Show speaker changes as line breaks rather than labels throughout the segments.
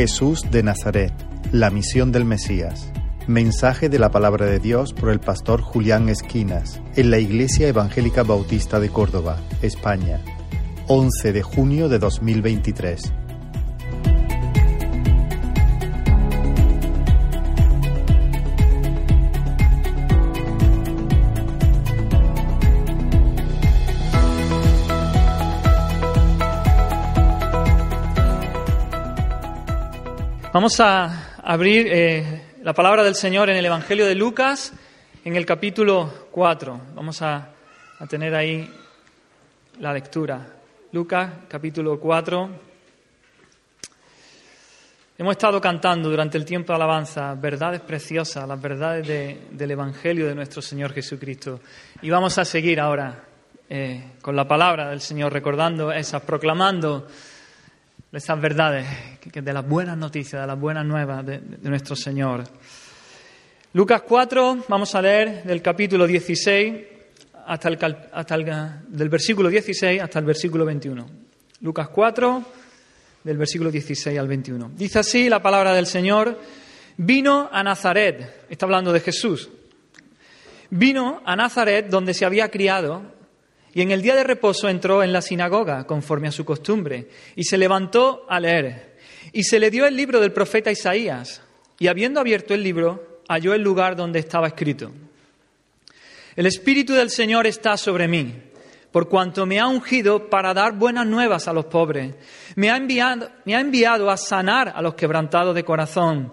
Jesús de Nazaret, la misión del Mesías. Mensaje de la palabra de Dios por el pastor Julián Esquinas en la Iglesia Evangélica Bautista de Córdoba, España. 11 de junio de 2023.
Vamos a abrir eh, la palabra del Señor en el Evangelio de Lucas, en el capítulo 4. Vamos a, a tener ahí la lectura. Lucas, capítulo 4. Hemos estado cantando durante el tiempo de alabanza verdades preciosas, las verdades de- del Evangelio de nuestro Señor Jesucristo. Y vamos a seguir ahora eh, con la palabra del Señor, recordando esas, proclamando esas verdades de las buenas noticias, de las buenas nuevas de, de nuestro Señor. Lucas 4, vamos a leer del capítulo 16 hasta el, hasta el- del versículo 16 hasta el versículo 21. Lucas 4, del versículo 16 al 21. Dice así la palabra del Señor, vino a Nazaret, está hablando de Jesús, vino a Nazaret donde se había criado y en el día de reposo entró en la sinagoga conforme a su costumbre y se levantó a leer. Y se le dio el libro del profeta Isaías y habiendo abierto el libro halló el lugar donde estaba escrito. El Espíritu del Señor está sobre mí, por cuanto me ha ungido para dar buenas nuevas a los pobres. Me ha enviado, me ha enviado a sanar a los quebrantados de corazón,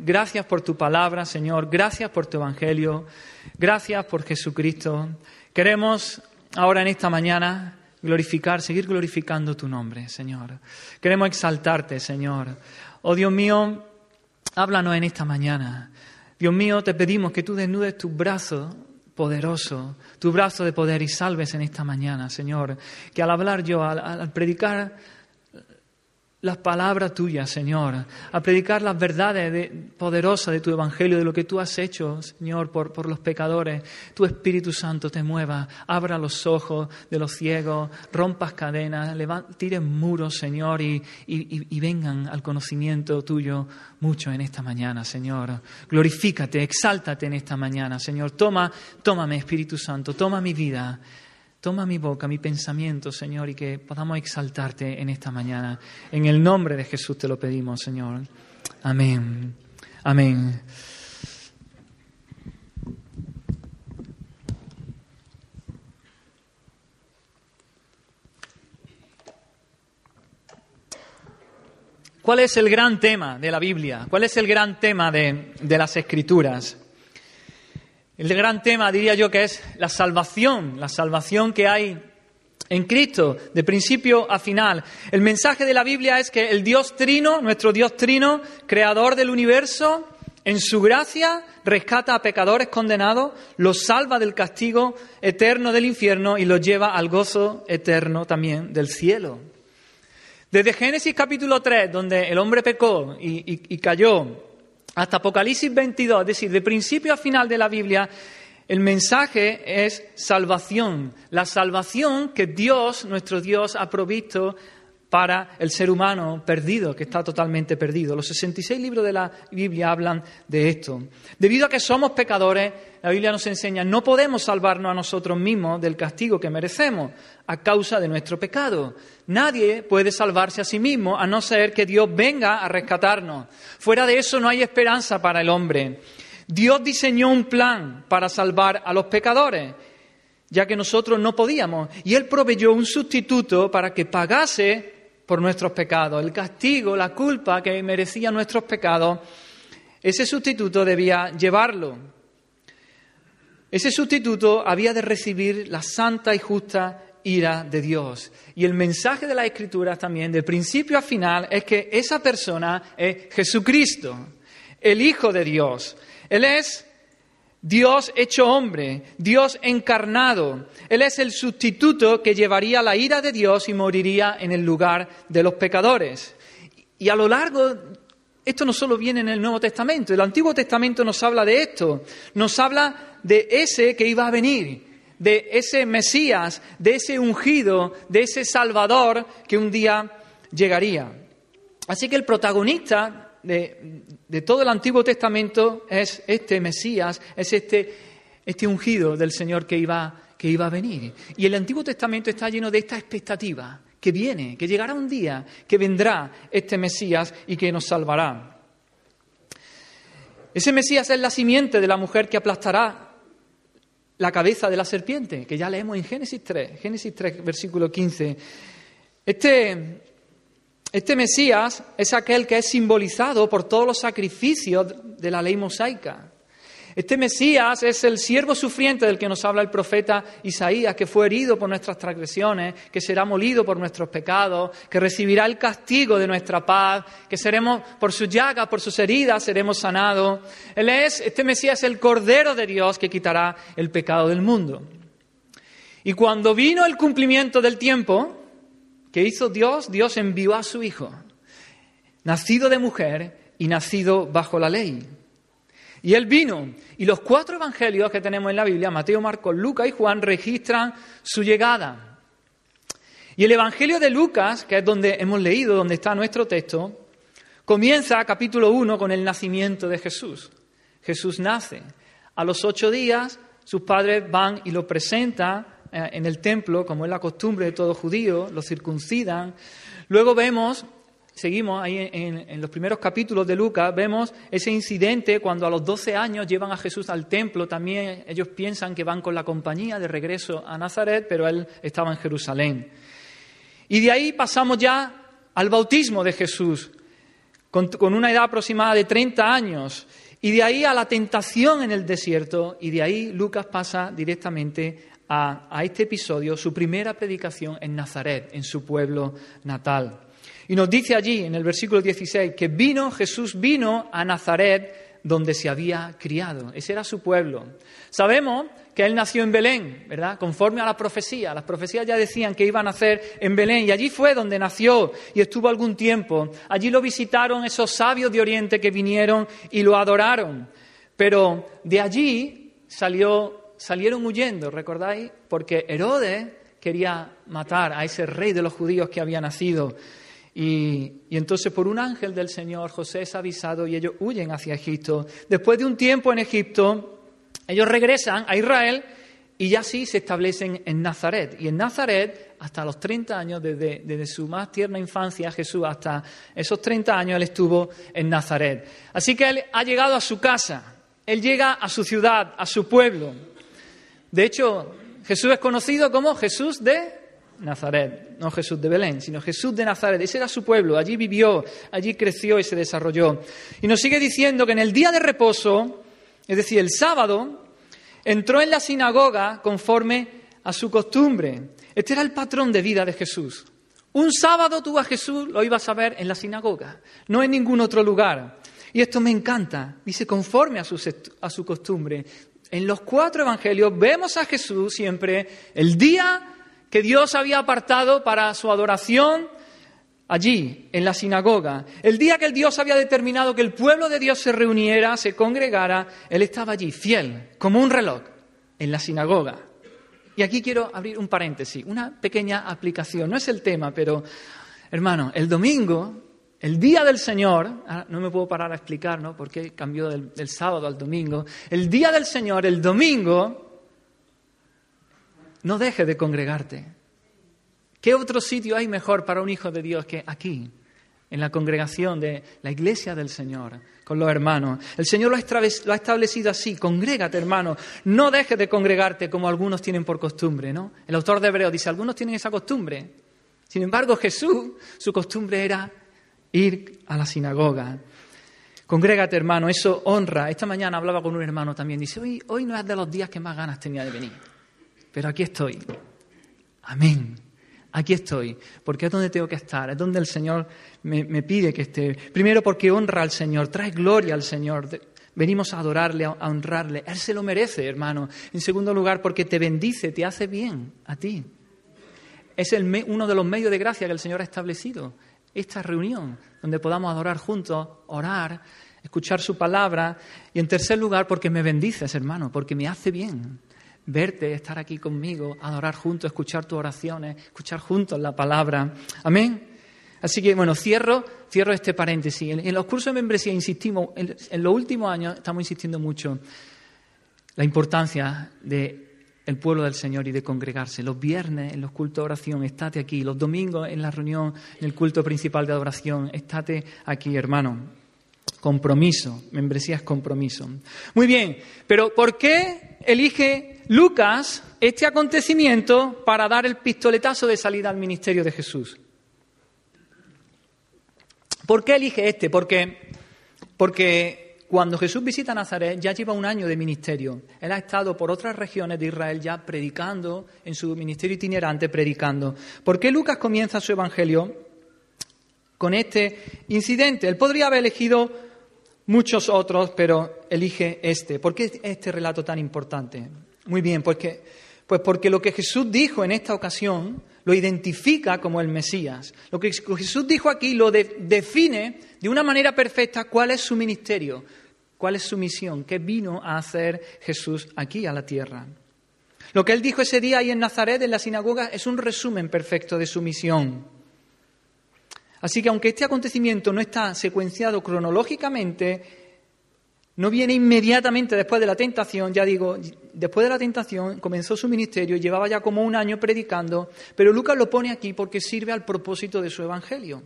gracias por tu palabra, Señor, gracias por tu evangelio, gracias por Jesucristo. Queremos ahora en esta mañana glorificar, seguir glorificando tu nombre, Señor. Queremos exaltarte, Señor. Oh Dios mío, háblanos en esta mañana. Dios mío, te pedimos que tú desnudes tu brazo poderoso, tu brazo de poder y salves en esta mañana, Señor. Que al hablar yo, al, al predicar las palabras tuyas, Señor, a predicar las verdades de- poderosas de tu Evangelio, de lo que tú has hecho, Señor, por, por los pecadores. Tu Espíritu Santo te mueva, abra los ojos de los ciegos, rompas cadenas, tires muros, Señor, y, y- y- y vengan al conocimiento tuyo mucho en esta mañana, Señor. Glorifícate, exáltate en esta mañana, Señor. Toma, tómame, Espíritu Santo, toma mi vida. Toma mi boca, mi pensamiento, Señor, y que podamos exaltarte en esta mañana. En el nombre de Jesús te lo pedimos, Señor. Amén. Amén. ¿Cuál es el gran tema de la Biblia? ¿Cuál es el gran tema de, de las Escrituras? El gran tema, diría yo, que es la salvación, la salvación que hay en Cristo, de principio a final. El mensaje de la Biblia es que el Dios Trino, nuestro Dios Trino, creador del universo, en su gracia rescata a pecadores condenados, los salva del castigo eterno del infierno y los lleva al gozo eterno también del cielo. Desde Génesis capítulo 3, donde el hombre pecó y, y- y cayó, hasta Apocalipsis 22, es decir, de principio a final de la Biblia, el mensaje es salvación, la salvación que Dios, nuestro Dios, ha provisto para el ser humano perdido, que está totalmente perdido. Los 66 libros de la Biblia hablan de esto. Debido a que somos pecadores, la Biblia nos enseña, no podemos salvarnos a nosotros mismos del castigo que merecemos a causa de nuestro pecado. Nadie puede salvarse a sí mismo a no ser que Dios venga a rescatarnos. Fuera de eso no hay esperanza para el hombre. Dios diseñó un plan para salvar a los pecadores, ya que nosotros no podíamos, y Él proveyó un sustituto para que pagase por nuestros pecados, el castigo, la culpa que merecían nuestros pecados. Ese sustituto debía llevarlo. Ese sustituto había de recibir la santa y justa ira de Dios. Y el mensaje de las Escrituras también, del principio a final, es que esa persona es Jesucristo, el Hijo de Dios. Él es Dios hecho hombre, Dios encarnado. Él es el sustituto que llevaría la ira de Dios y moriría en el lugar de los pecadores. Y a lo largo, esto no solo viene en el Nuevo Testamento, el Antiguo Testamento nos habla de esto, nos habla de ese que iba a venir, de ese Mesías, de ese ungido, de ese Salvador que un día llegaría. Así que el protagonista de, todo el Antiguo Testamento es este Mesías, es este, este ungido del Señor que iba, que iba a venir. Y el Antiguo Testamento está lleno de esta expectativa, que viene, que llegará un día, que vendrá este Mesías y que nos salvará. Ese Mesías es la simiente de la mujer que aplastará la cabeza de la serpiente, que ya leemos en Génesis 3, Génesis 3, versículo 15. Este este Mesías es aquel que es simbolizado por todos los sacrificios de la ley mosaica. Este Mesías es el siervo sufriente del que nos habla el profeta Isaías, que fue herido por nuestras transgresiones, que será molido por nuestros pecados, que recibirá el castigo de nuestra paz, que seremos por sus llagas, por sus heridas seremos sanados. Él es, este Mesías es el Cordero de Dios que quitará el pecado del mundo. Y cuando vino el cumplimiento del tiempo, ¿Qué hizo Dios? Dios envió a su Hijo, nacido de mujer y nacido bajo la ley. Y él vino. Y los cuatro evangelios que tenemos en la Biblia, Mateo, Marcos, Lucas y Juan, registran su llegada. Y el evangelio de Lucas, que es donde hemos leído, donde está nuestro texto, comienza capítulo 1 con el nacimiento de Jesús. Jesús nace. A los ocho días, sus padres van y lo presentan en el templo, como es la costumbre de todo judío, lo circuncidan. Luego vemos, seguimos ahí en, los primeros capítulos de Lucas, vemos ese incidente cuando a los 12 años llevan a Jesús al templo. También ellos piensan que van con la compañía de regreso a Nazaret, pero él estaba en Jerusalén. Y de ahí pasamos ya al bautismo de Jesús, con, con una edad aproximada de 30 años. Y de ahí a la tentación en el desierto, y de ahí Lucas pasa directamente a, este episodio su primera predicación en Nazaret, en su pueblo natal. Y nos dice allí, en el versículo 16, que vino, Jesús vino a Nazaret donde se había criado. Ese era su pueblo. Sabemos que él nació en Belén, ¿verdad? Conforme a la profecía. Las profecías ya decían que iba a nacer en Belén y allí fue donde nació y estuvo algún tiempo. Allí lo visitaron esos sabios de Oriente que vinieron y lo adoraron. Pero de allí salió salieron huyendo, ¿recordáis? Porque Herodes quería matar a ese rey de los judíos que había nacido. Y, entonces por un ángel del Señor José es avisado y ellos huyen hacia Egipto. Después de un tiempo en Egipto, ellos regresan a Israel y ya sí se establecen en Nazaret. Y en Nazaret, hasta los 30 años, desde, desde, su más tierna infancia, Jesús, hasta esos 30 años, él estuvo en Nazaret. Así que él ha llegado a su casa, él llega a su ciudad, a su pueblo. De hecho, Jesús es conocido como Jesús de Nazaret, no Jesús de Belén, sino Jesús de Nazaret. Ese era su pueblo, allí vivió, allí creció y se desarrolló. Y nos sigue diciendo que en el día de reposo, es decir, el sábado, entró en la sinagoga conforme a su costumbre. Este era el patrón de vida de Jesús. Un sábado tú a Jesús lo ibas a ver en la sinagoga, no en ningún otro lugar. Y esto me encanta. Dice, conforme a su, a su costumbre. En los cuatro evangelios vemos a Jesús siempre el día que Dios había apartado para su adoración allí, en la sinagoga. El día que el Dios había determinado que el pueblo de Dios se reuniera, se congregara, Él estaba allí, fiel, como un reloj, en la sinagoga. Y aquí quiero abrir un paréntesis, una pequeña aplicación. No es el tema, pero, hermano, el domingo el día del Señor, ah, no me puedo parar a explicar, ¿no? ¿Por qué cambió del, sábado al domingo? El día del Señor, el domingo, no deje de congregarte. ¿Qué otro sitio hay mejor para un hijo de Dios que aquí, en la congregación de la iglesia del Señor, con los hermanos? El Señor lo ha establecido así, congrégate, hermano. No dejes de congregarte como algunos tienen por costumbre, ¿no? El autor de Hebreo dice, algunos tienen esa costumbre. Sin embargo, Jesús, su costumbre era ir a la sinagoga. Congrégate, hermano, eso honra. Esta mañana hablaba con un hermano también. Dice, hoy, hoy no es de los días que más ganas tenía de venir, pero aquí estoy. Amén. Aquí estoy, porque es donde tengo que estar, es donde el Señor me, me pide que esté. Primero porque honra al Señor, trae gloria al Señor. Venimos a adorarle, a honrarle. Él se lo merece, hermano. En segundo lugar, porque te bendice, te hace bien a ti. Es el, uno de los medios de gracia que el Señor ha establecido. Esta reunión, donde podamos adorar juntos, orar, escuchar su palabra. Y en tercer lugar, porque me bendices, hermano, porque me hace bien verte, estar aquí conmigo, adorar juntos, escuchar tus oraciones, escuchar juntos la palabra. Amén. Así que, bueno, cierro, cierro este paréntesis. En, los cursos de membresía insistimos, en, los últimos años estamos insistiendo mucho la importancia del el pueblo del Señor y de congregarse. Los viernes en los cultos de oración, estate aquí. Los domingos en la reunión, en el culto principal de adoración, estate aquí, hermano. Compromiso, membresía es compromiso. Muy bien, pero ¿por qué elige Lucas este acontecimiento para dar el pistoletazo de salida al ministerio de Jesús? ¿Por qué elige este? Porque, porque cuando Jesús visita Nazaret ya lleva un año de ministerio. Él ha estado por otras regiones de Israel ya predicando, en su ministerio itinerante predicando. ¿Por qué Lucas comienza su evangelio con este incidente? Él podría haber elegido muchos otros, pero elige este. ¿Por qué este relato tan importante? Muy bien, porque, pues porque lo que Jesús dijo en esta ocasión lo identifica como el Mesías. Lo que Jesús dijo aquí lo define de una manera perfecta cuál es su ministerio, cuál es su misión, qué vino a hacer Jesús aquí a la tierra. Lo que él dijo ese día ahí en Nazaret, en la sinagoga, es un resumen perfecto de su misión. Así que aunque este acontecimiento no está secuenciado cronológicamente, no viene inmediatamente después de la tentación, ya digo, después de la tentación comenzó su ministerio, llevaba ya como un año predicando, pero Lucas lo pone aquí porque sirve al propósito de su evangelio.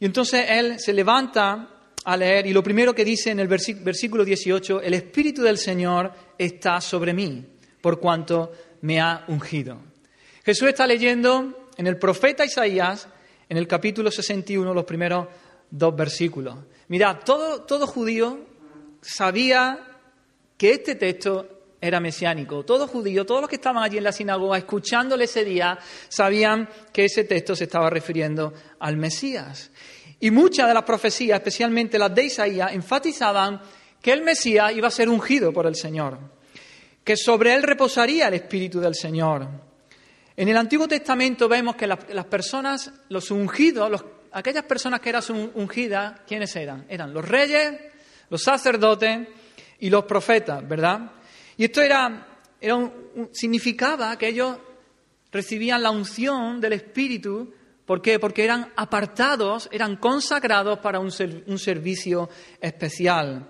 Y entonces él se levanta a leer y lo primero que dice en el versículo 18, el Espíritu del Señor está sobre mí, por cuanto me ha ungido. Jesús está leyendo en el profeta Isaías, en el capítulo 61, los primeros dos versículos. Mirad, todo, todo judío sabía que este texto era mesiánico. Todos judíos, todos los que estaban allí en la sinagoga escuchándole ese día, sabían que ese texto se estaba refiriendo al Mesías. Y muchas de las profecías, especialmente las de Isaías, enfatizaban que el Mesías iba a ser ungido por el Señor, que sobre él reposaría el Espíritu del Señor. En el Antiguo Testamento vemos que las, personas, los ungidos, aquellas personas que eran ungidas, ¿quiénes eran? Eran los reyes, los sacerdotes y los profetas, ¿verdad? Y esto era, significaba que ellos recibían la unción del Espíritu. ¿Por qué? Porque eran apartados, eran consagrados para un, un servicio especial.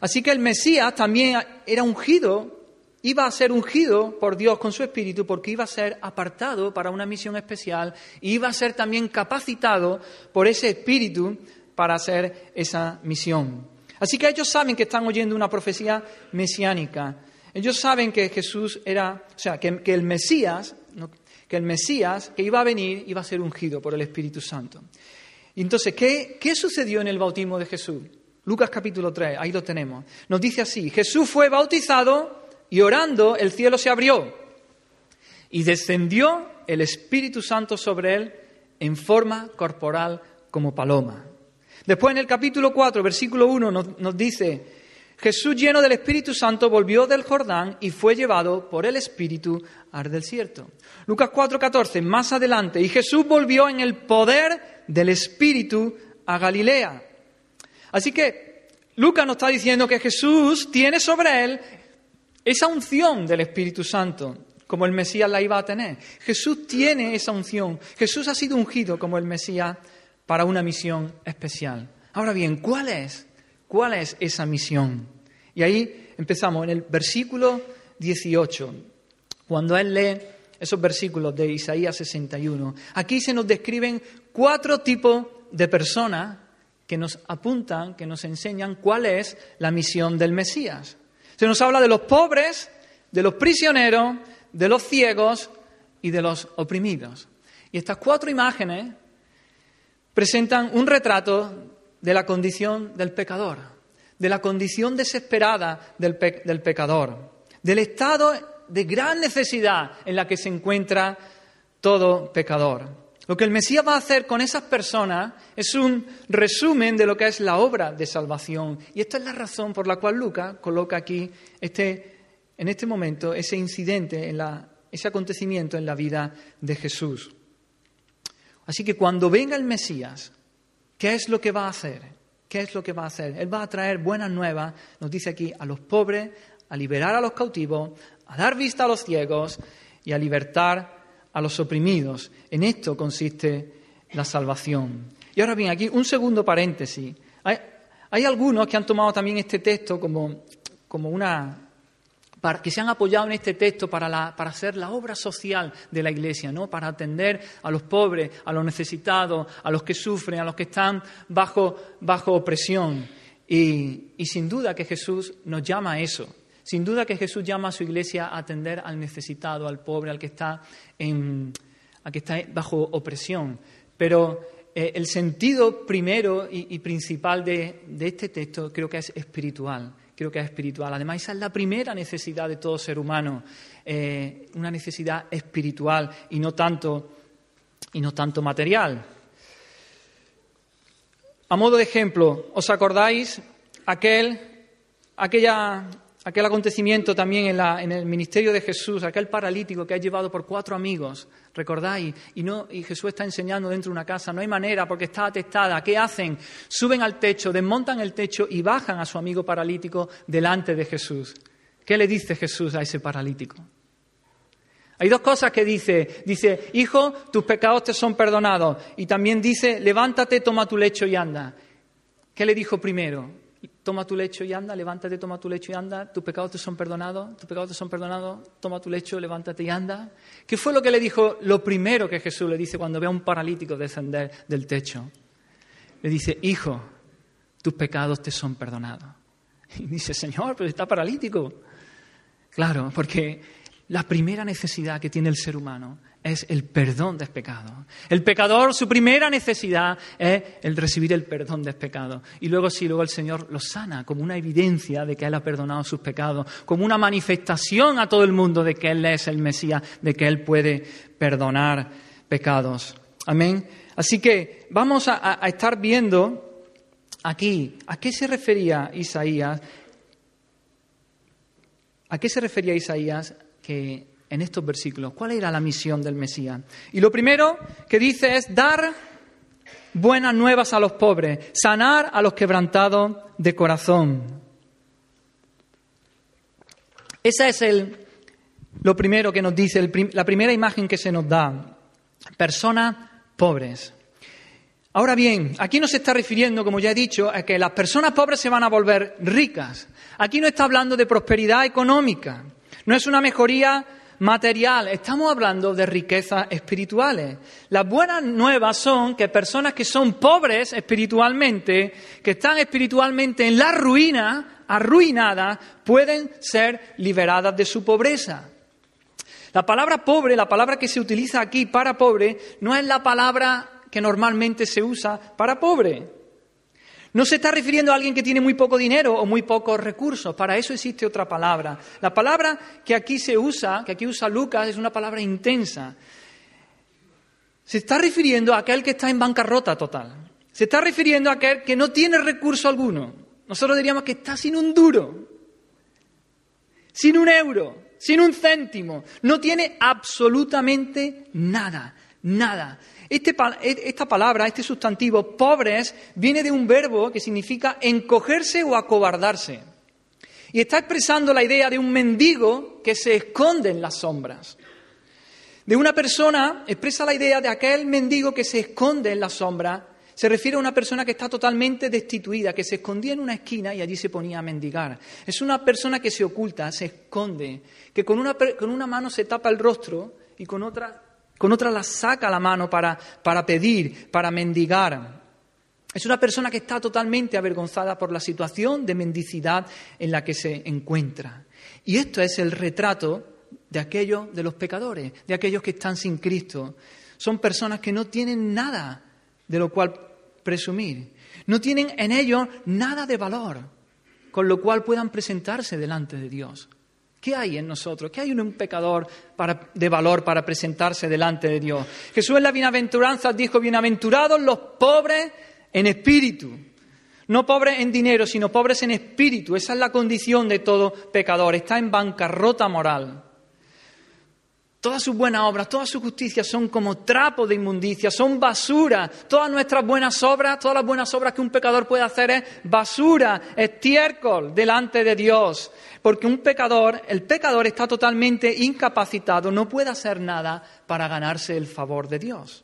Así que el Mesías también era ungido, iba a ser ungido por Dios con su Espíritu porque iba a ser apartado para una misión especial y iba a ser también capacitado por ese Espíritu para hacer esa misión. Así que ellos saben que están oyendo una profecía mesiánica. Ellos saben que Jesús era, o sea, que, el Mesías, que el Mesías que iba a venir iba a ser ungido por el Espíritu Santo. Y entonces, ¿qué, ¿qué sucedió en el bautismo de Jesús? Lucas capítulo 3, ahí lo tenemos. Nos dice así, Jesús fue bautizado y orando el cielo se abrió y descendió el Espíritu Santo sobre él en forma corporal como paloma. Después en el capítulo 4, versículo 1 nos, dice, Jesús lleno del Espíritu Santo volvió del Jordán y fue llevado por el Espíritu al desierto. Lucas 4, 14, más adelante, y Jesús volvió en el poder del Espíritu a Galilea. Así que Lucas nos está diciendo que Jesús tiene sobre él esa unción del Espíritu Santo, como el Mesías la iba a tener. Jesús tiene esa unción. Jesús ha sido ungido como el Mesías para una misión especial. Ahora bien, ¿cuál es? ¿Cuál es esa misión? Y ahí empezamos en el versículo 18, cuando él lee esos versículos de Isaías 61. Aquí se nos describen cuatro tipos de personas que nos apuntan, que nos enseñan cuál es la misión del Mesías. Se nos habla de los pobres, de los prisioneros, de los ciegos y de los oprimidos. Y estas cuatro imágenes presentan un retrato de la condición del pecador, de la condición desesperada del, pecador, del estado de gran necesidad en la que se encuentra todo pecador. Lo que el Mesías va a hacer con esas personas es un resumen de lo que es la obra de salvación. Y esta es la razón por la cual Lucas coloca aquí este, en este momento ese incidente, en la, ese acontecimiento en la vida de Jesús. Así que cuando venga el Mesías, ¿qué es lo que va a hacer? ¿Qué es lo que va a hacer? Él va a traer buenas nuevas, nos dice aquí, a los pobres, a liberar a los cautivos, a dar vista a los ciegos y a libertar a los oprimidos. En esto consiste la salvación. Y ahora bien, aquí un segundo paréntesis. Hay, algunos que han tomado también este texto como, como una... Que se han apoyado en este texto para, para hacer la obra social de la Iglesia, ¿no? para atender a los pobres, a los necesitados, a los que sufren, a los que están bajo, bajo opresión. Y, y sin duda que Jesús nos llama a eso. Sin duda que Jesús llama a su iglesia a atender al necesitado, al pobre, al que está, en, que está bajo opresión. Pero eh, el sentido primero y, principal de, este texto creo que es espiritual. Creo que es espiritual. Además, esa es la primera necesidad de todo ser humano, eh, una necesidad espiritual y no tanto, y no tanto material. A modo de ejemplo, ¿os acordáis aquel, aquella aquel acontecimiento también en, el ministerio de Jesús, aquel paralítico que ha llevado por cuatro amigos, recordáis, y, no, y Jesús está enseñando dentro de una casa, no hay manera porque está atestada, ¿qué hacen? Suben al techo, desmontan el techo y bajan a su amigo paralítico delante de Jesús. ¿Qué le dice Jesús a ese paralítico? Hay dos cosas que dice. Dice, hijo, tus pecados te son perdonados. Y también dice, levántate, toma tu lecho y anda. ¿Qué le dijo primero? Toma tu lecho y anda, levántate, toma tu lecho y anda, tus pecados te son perdonados, tus pecados te son perdonados, toma tu lecho, levántate y anda. ¿Qué fue lo que le dijo, lo primero que Jesús le dice cuando ve a un paralítico descender del techo? Le dice, hijo, tus pecados te son perdonados. Y dice, Señor, pero está paralítico. Claro, porque la primera necesidad que tiene el ser humano es el perdón del pecado. El pecador, su primera necesidad es el recibir el perdón del pecado. Y luego sí, luego el Señor lo sana como una evidencia de que Él ha perdonado sus pecados, como una manifestación a todo el mundo de que Él es el Mesías, de que Él puede perdonar pecados. Amén. Así que vamos a, a estar viendo aquí a qué se refería Isaías. ¿A qué se refería Isaías que en estos versículos. ¿Cuál era la misión del Mesías? Y lo primero que dice es dar buenas nuevas a los pobres, sanar a los quebrantados de corazón. Esa es el, lo primero que nos dice, la primera imagen que se nos da. Personas pobres. Ahora bien, aquí no se está refiriendo, como ya he dicho, a que las personas pobres se van a volver ricas. Aquí no está hablando de prosperidad económica. No es una mejoría material, estamos hablando de riquezas espirituales. Las buenas nuevas son que personas que son pobres espiritualmente, que están espiritualmente en la ruina, arruinadas, pueden ser liberadas de su pobreza. La palabra pobre, la palabra que se utiliza aquí para pobre, no es la palabra que normalmente se usa para pobre. No se está refiriendo a alguien que tiene muy poco dinero o muy pocos recursos. Para eso existe otra palabra. La palabra que aquí se usa, que aquí usa Lucas, es una palabra intensa. Se está refiriendo a aquel que está en bancarrota total. Se está refiriendo a aquel que no tiene recurso alguno. Nosotros diríamos que está sin un duro, sin un euro, sin un céntimo. No tiene absolutamente nada, nada. Este e, esta palabra, este sustantivo, pobres, viene de un verbo que significa encogerse o acobardarse. Y está expresando la idea de un mendigo que se esconde en las sombras. De una persona, expresa la idea de aquel mendigo que se esconde en la sombra. Se refiere a una persona que está totalmente destituida, que se escondía en una esquina y allí se ponía a mendigar. Es una persona que se oculta, se esconde, que con una, con una mano se tapa el rostro y con otra con otra la saca la mano para, para pedir, para mendigar. Es una persona que está totalmente avergonzada por la situación de mendicidad en la que se encuentra. Y esto es el retrato de aquellos, de los pecadores, de aquellos que están sin Cristo. Son personas que no tienen nada de lo cual presumir. No tienen en ellos nada de valor, con lo cual puedan presentarse delante de Dios. ¿Qué hay en nosotros? ¿Qué hay en un pecador de valor para presentarse delante de Dios? Jesús en la bienaventuranza dijo, bienaventurados los pobres en espíritu. No pobres en dinero, sino pobres en espíritu. Esa es la condición de todo pecador. Está en bancarrota moral. Todas sus buenas obras, todas sus justicias son como trapo de inmundicia, son basura. Todas nuestras buenas obras, todas las buenas obras que un pecador puede hacer es basura, estiércol delante de Dios. Porque un pecador, el pecador está totalmente incapacitado, no puede hacer nada para ganarse el favor de Dios.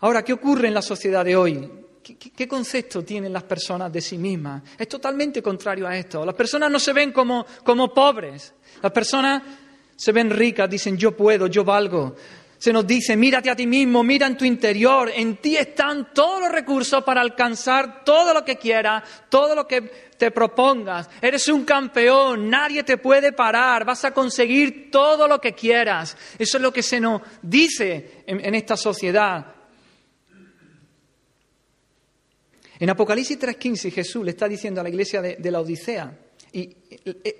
Ahora, ¿qué ocurre en la sociedad de hoy? ¿Qué, concepto tienen las personas de sí mismas? Es totalmente contrario a esto. Las personas no se ven como, como pobres. Las personas se ven ricas, dicen yo puedo, yo valgo. Se nos dice, mírate a ti mismo, mira en tu interior, en ti están todos los recursos para alcanzar todo lo que quieras, todo lo que te propongas. Eres un campeón, nadie te puede parar, vas a conseguir todo lo que quieras. Eso es lo que se nos dice en, esta sociedad. En Apocalipsis 3.15 Jesús le está diciendo a la iglesia de la Odisea, y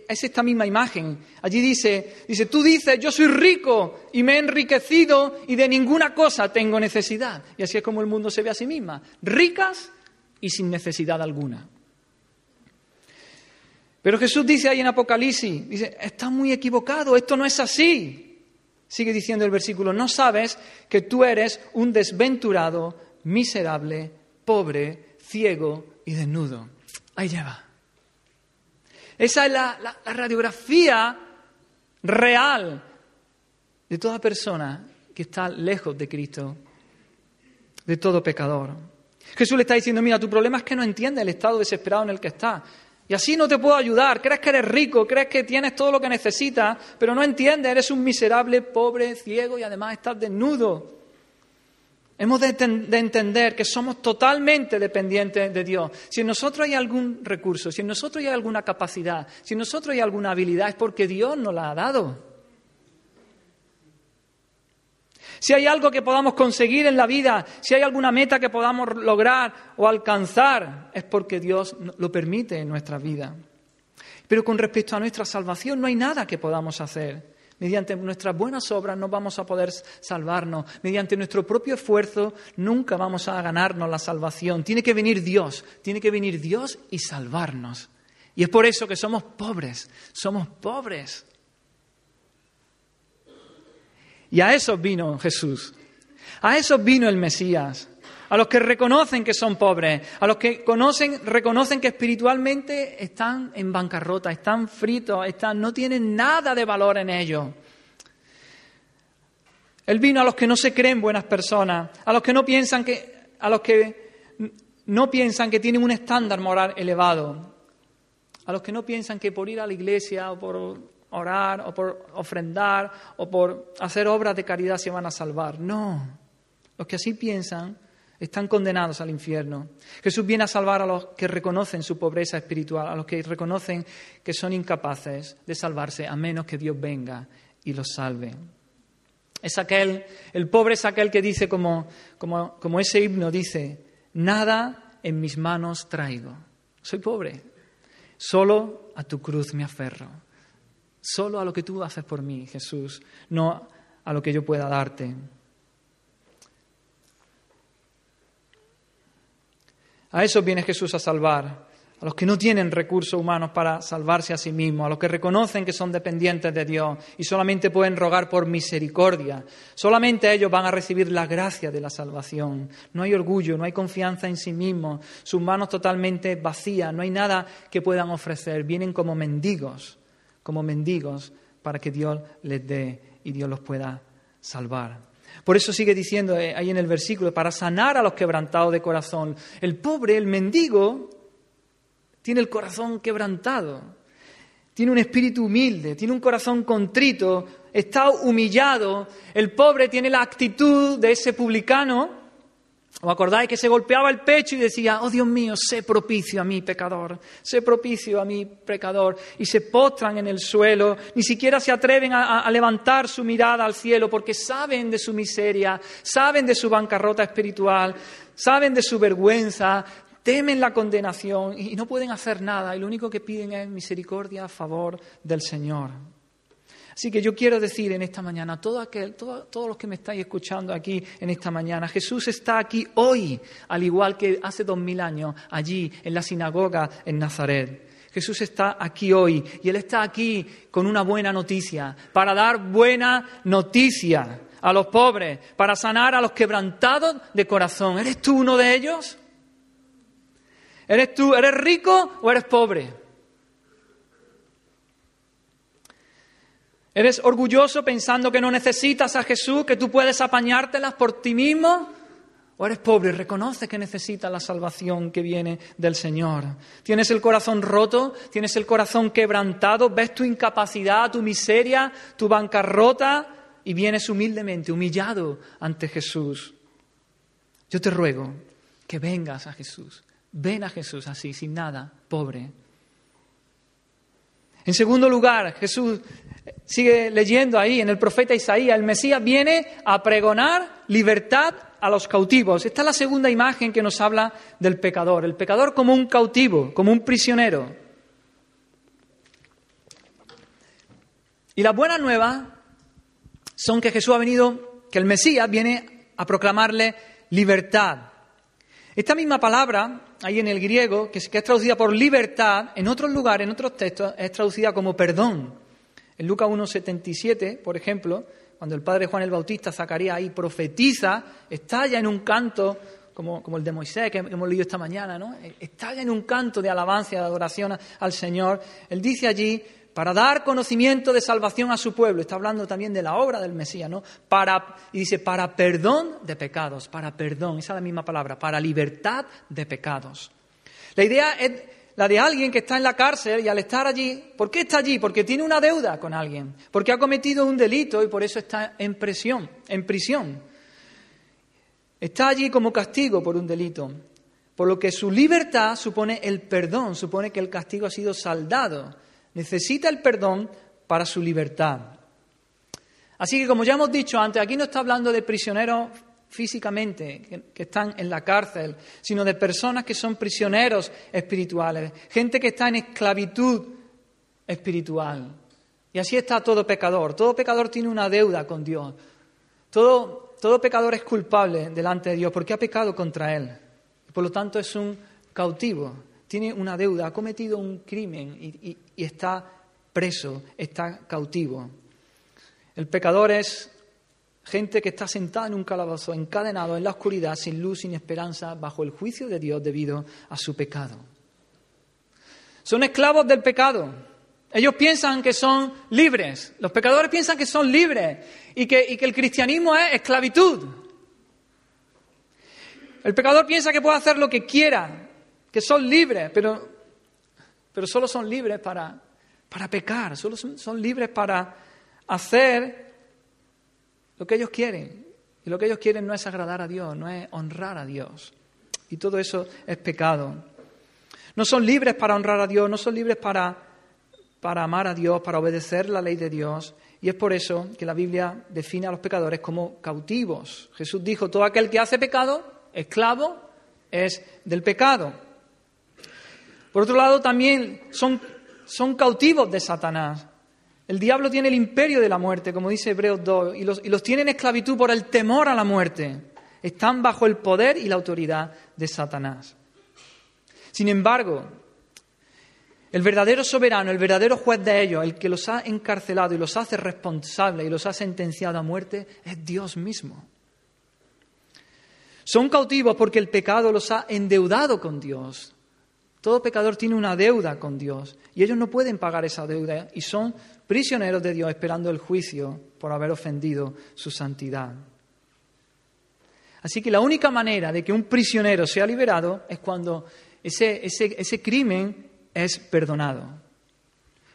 es esta misma imagen. Allí dice, dice, tú dices, yo soy rico y me he enriquecido y de ninguna cosa tengo necesidad. Y así es como el mundo se ve a sí misma, ricas y sin necesidad alguna. Pero Jesús dice ahí en Apocalipsis, dice, estás muy equivocado, esto no es así. Sigue diciendo el versículo, no sabes que tú eres un desventurado, miserable, pobre, ciego y desnudo. Ahí lleva. Esa es la, radiografía real de toda persona que está lejos de Cristo, de todo pecador. Jesús le está diciendo, mira, tu problema es que no entiendes el estado desesperado en el que estás. Y así no te puedo ayudar. Crees que eres rico, crees que tienes todo lo que necesitas, pero no entiendes, eres un miserable, pobre, ciego y además estás desnudo. Hemos de, entender que somos totalmente dependientes de Dios. Si en nosotros hay algún recurso, si en nosotros hay alguna capacidad, si en nosotros hay alguna habilidad, es porque Dios nos la ha dado. Si hay algo que podamos conseguir en la vida, si hay alguna meta que podamos lograr o alcanzar, es porque Dios lo permite en nuestra vida. Pero con respecto a nuestra salvación no hay nada que podamos hacer. Mediante nuestras buenas obras no vamos a poder salvarnos. Mediante nuestro propio esfuerzo nunca vamos a ganarnos la salvación. Tiene que venir Dios, tiene que venir Dios y salvarnos. Y es por eso que somos pobres, somos pobres. Y a eso vino Jesús. A eso vino el Mesías a los que reconocen que son pobres, a los que conocen, reconocen que espiritualmente están en bancarrota, están fritos, están, no tienen nada de valor en ellos. Él vino a los que no se creen buenas personas, a los que no piensan que, a los que no piensan que tienen un estándar moral elevado, a los que no piensan que por ir a la iglesia o por orar o por ofrendar o por hacer obras de caridad se van a salvar. No, los que así piensan están condenados al infierno. Jesús viene a salvar a los que reconocen su pobreza espiritual, a los que reconocen que son incapaces de salvarse a menos que Dios venga y los salve. Es aquel, el pobre es aquel que dice como, como, como ese himno dice, nada en mis manos traigo. Soy pobre. Solo a tu cruz me aferro. Solo a lo que tú haces por mí, Jesús, no a lo que yo pueda darte. A esos viene Jesús a salvar, a los que no tienen recursos humanos para salvarse a sí mismos, a los que reconocen que son dependientes de Dios y solamente pueden rogar por misericordia. Solamente ellos van a recibir la gracia de la salvación. No hay orgullo, no hay confianza en sí mismos, sus manos totalmente vacías, no hay nada que puedan ofrecer. Vienen como mendigos, como mendigos para que Dios les dé y Dios los pueda salvar. Por eso sigue diciendo eh, ahí en el versículo, para sanar a los quebrantados de corazón. El pobre, el mendigo, tiene el corazón quebrantado, tiene un espíritu humilde, tiene un corazón contrito, está humillado. El pobre tiene la actitud de ese publicano ¿Os acordáis que se golpeaba el pecho y decía, oh Dios mío, sé propicio a mí, pecador, sé propicio a mí, pecador? Y se postran en el suelo, ni siquiera se atreven a, a, levantar su mirada al cielo porque saben de su miseria, saben de su bancarrota espiritual, saben de su vergüenza, temen la condenación y no pueden hacer nada y lo único que piden es misericordia a favor del Señor. Así que yo quiero decir en esta mañana, todo aquel, todos los que me estáis escuchando aquí en esta mañana, Jesús está aquí hoy, al igual que hace dos mil años, allí en la sinagoga en Nazaret. Jesús está aquí hoy y Él está aquí con una buena noticia, para dar buena noticia a los pobres, para sanar a los quebrantados de corazón. ¿Eres tú uno de ellos? ¿Eres tú, eres rico o eres pobre? ¿Eres orgulloso pensando que no necesitas a Jesús, que tú puedes apañártelas por ti mismo? ¿O eres pobre y reconoces que necesitas la salvación que viene del Señor? ¿Tienes el corazón roto? ¿Tienes el corazón quebrantado? ¿Ves tu incapacidad, tu miseria, tu bancarrota? Y vienes humildemente, humillado ante Jesús. Yo te ruego que vengas a Jesús. Ven a Jesús así, sin nada, pobre. En segundo lugar, Jesús sigue leyendo ahí en el profeta Isaías, el Mesías viene a pregonar libertad a los cautivos. Esta es la segunda imagen que nos habla del pecador, el pecador como un cautivo, como un prisionero. Y las buenas nuevas son que Jesús ha venido, que el Mesías viene a proclamarle libertad. Esta misma palabra, ahí en el griego, que es traducida por libertad, en otros lugares, en otros textos, es traducida como perdón. En Lucas 1.77, por ejemplo, cuando el padre Juan el Bautista, Zacarías, ahí profetiza, estalla en un canto, como, el de Moisés que hemos leído esta mañana, ¿no? Estalla en un canto de alabanza de adoración al Señor. Él dice allí, para dar conocimiento de salvación a su pueblo. Está hablando también de la obra del Mesías, ¿no? Para, y dice, para perdón de pecados, para perdón, esa es la misma palabra, para libertad de pecados. La idea es la de alguien que está en la cárcel y al estar allí, ¿por qué está allí? Porque tiene una deuda con alguien, porque ha cometido un delito y por eso está en prisión, en prisión. Está allí como castigo por un delito, por lo que su libertad supone el perdón, supone que el castigo ha sido saldado. Necesita el perdón para su libertad. Así que como ya hemos dicho antes, aquí no está hablando de prisioneros físicamente, que, están en la cárcel, sino de personas que son prisioneros espirituales, gente que está en esclavitud espiritual. Y así está todo pecador. Todo pecador tiene una deuda con Dios. Todo, todo pecador es culpable delante de Dios porque ha pecado contra Él. Por lo tanto es un cautivo, tiene una deuda, ha cometido un crimen y está preso, está cautivo. El pecador es Gente que está sentada en un calabozo, encadenado en la oscuridad, sin luz, sin esperanza, bajo el juicio de Dios debido a su pecado. Son esclavos del pecado. Ellos piensan que son libres. Los pecadores piensan que son libres y que, y que el cristianismo es esclavitud. El pecador piensa que puede hacer lo que quiera, que son libres, pero, pero solo son libres para, para pecar, solo son, son libres para hacer lo que ellos quieren. Y lo que ellos quieren no es agradar a Dios, no es honrar a Dios. Y todo eso es pecado. No son libres para honrar a Dios, no son libres para, para amar a Dios, para obedecer la ley de Dios. Y es por eso que la Biblia define a los pecadores como cautivos. Jesús dijo, todo aquel que hace pecado, esclavo, es del pecado. Por otro lado, también son, son cautivos de Satanás. El diablo tiene el imperio de la muerte, como dice Hebreos 2, y los, y los tiene en esclavitud por el temor a la muerte. Están bajo el poder y la autoridad de Satanás. Sin embargo, el verdadero soberano, el verdadero juez de ellos, el que los ha encarcelado y los hace responsables y los ha sentenciado a muerte, es Dios mismo. Son cautivos porque el pecado los ha endeudado con Dios. Todo pecador tiene una deuda con Dios y ellos no pueden pagar esa deuda y son prisioneros de Dios esperando el juicio por haber ofendido su santidad. Así que la única manera de que un prisionero sea liberado es cuando ese, ese, crimen es perdonado,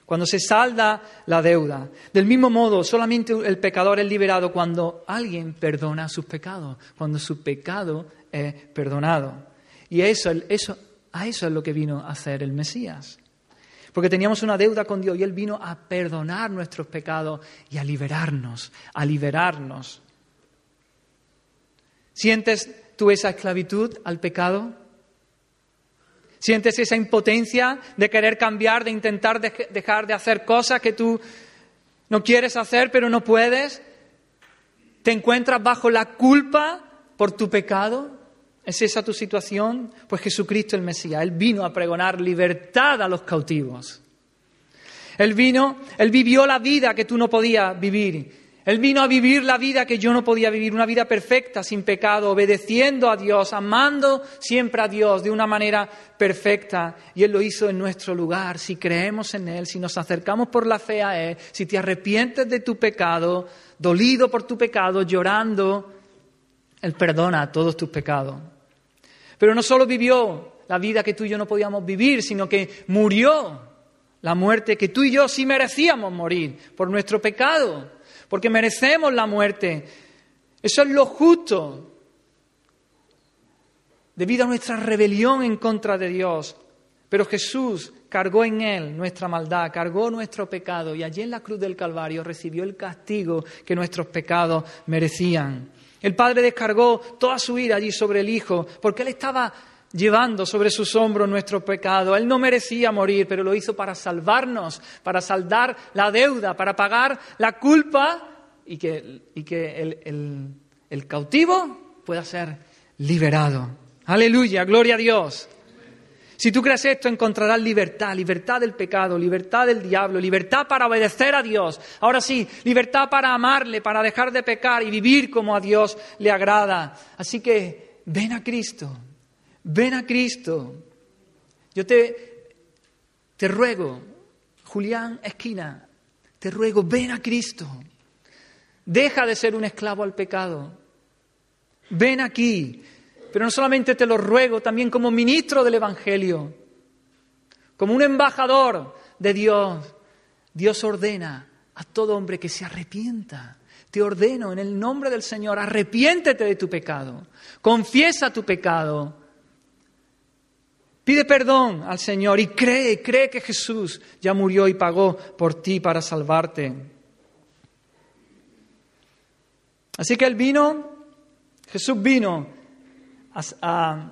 cuando se salda la deuda. Del mismo modo, solamente el pecador es liberado cuando alguien perdona sus pecados, cuando su pecado es perdonado. Y eso, eso, a eso es lo que vino a hacer el Mesías porque teníamos una deuda con Dios y Él vino a perdonar nuestros pecados y a liberarnos, a liberarnos. ¿Sientes tú esa esclavitud al pecado? Sientes esa impotencia de querer cambiar, de intentar dejar de hacer cosas que tú no quieres hacer, pero no puedes. Te encuentras bajo la culpa por tu pecado. ¿Es esa tu situación? Pues Jesucristo el Mesías, Él vino a pregonar libertad a los cautivos. Él vino, Él vivió la vida que tú no podías vivir. Él vino a vivir la vida que yo no podía vivir, una vida perfecta, sin pecado, obedeciendo a Dios, amando siempre a Dios de una manera perfecta. Y Él lo hizo en nuestro lugar. Si creemos en Él, si nos acercamos por la fe a Él, si te arrepientes de tu pecado, dolido por tu pecado, llorando, Él perdona todos tus pecados. Pero no solo vivió la vida que tú y yo no podíamos vivir, sino que murió la muerte que tú y yo sí merecíamos morir por nuestro pecado porque merecemos la muerte. Eso es lo justo. Debido a nuestra rebelión en contra de Dios. Pero Jesús cargó en él nuestra maldad, cargó nuestro pecado y allí en la cruz del Calvario recibió el castigo que nuestros pecados merecían. El Padre descargó toda su ira allí sobre el Hijo porque Él estaba llevando sobre sus hombros nuestro pecado. Él no merecía morir, pero lo hizo para salvarnos, para saldar la deuda, para pagar la culpa y que, el, el cautivo pueda ser liberado. Aleluya, gloria a Dios. Si tú crees esto, encontrarás libertad, libertad del pecado, libertad del diablo, libertad para obedecer a Dios. Ahora sí, libertad para amarle, para dejar de pecar y vivir como a Dios le agrada. Así que ven a Cristo, Ven a Cristo. Yo te, te ruego, Julián Esquina, te ruego, ven a Cristo. Deja de ser un esclavo al pecado. Ven aquí. Pero no solamente te lo ruego, también como ministro del Evangelio, como un embajador de Dios. Dios ordena a todo hombre que se arrepienta. Te ordeno en el nombre del Señor, arrepiéntete de tu pecado, confiesa tu pecado Pide perdón al Señor y cree, cree que Jesús ya murió y pagó por ti para salvarte. Así que Él vino, Jesús vino a,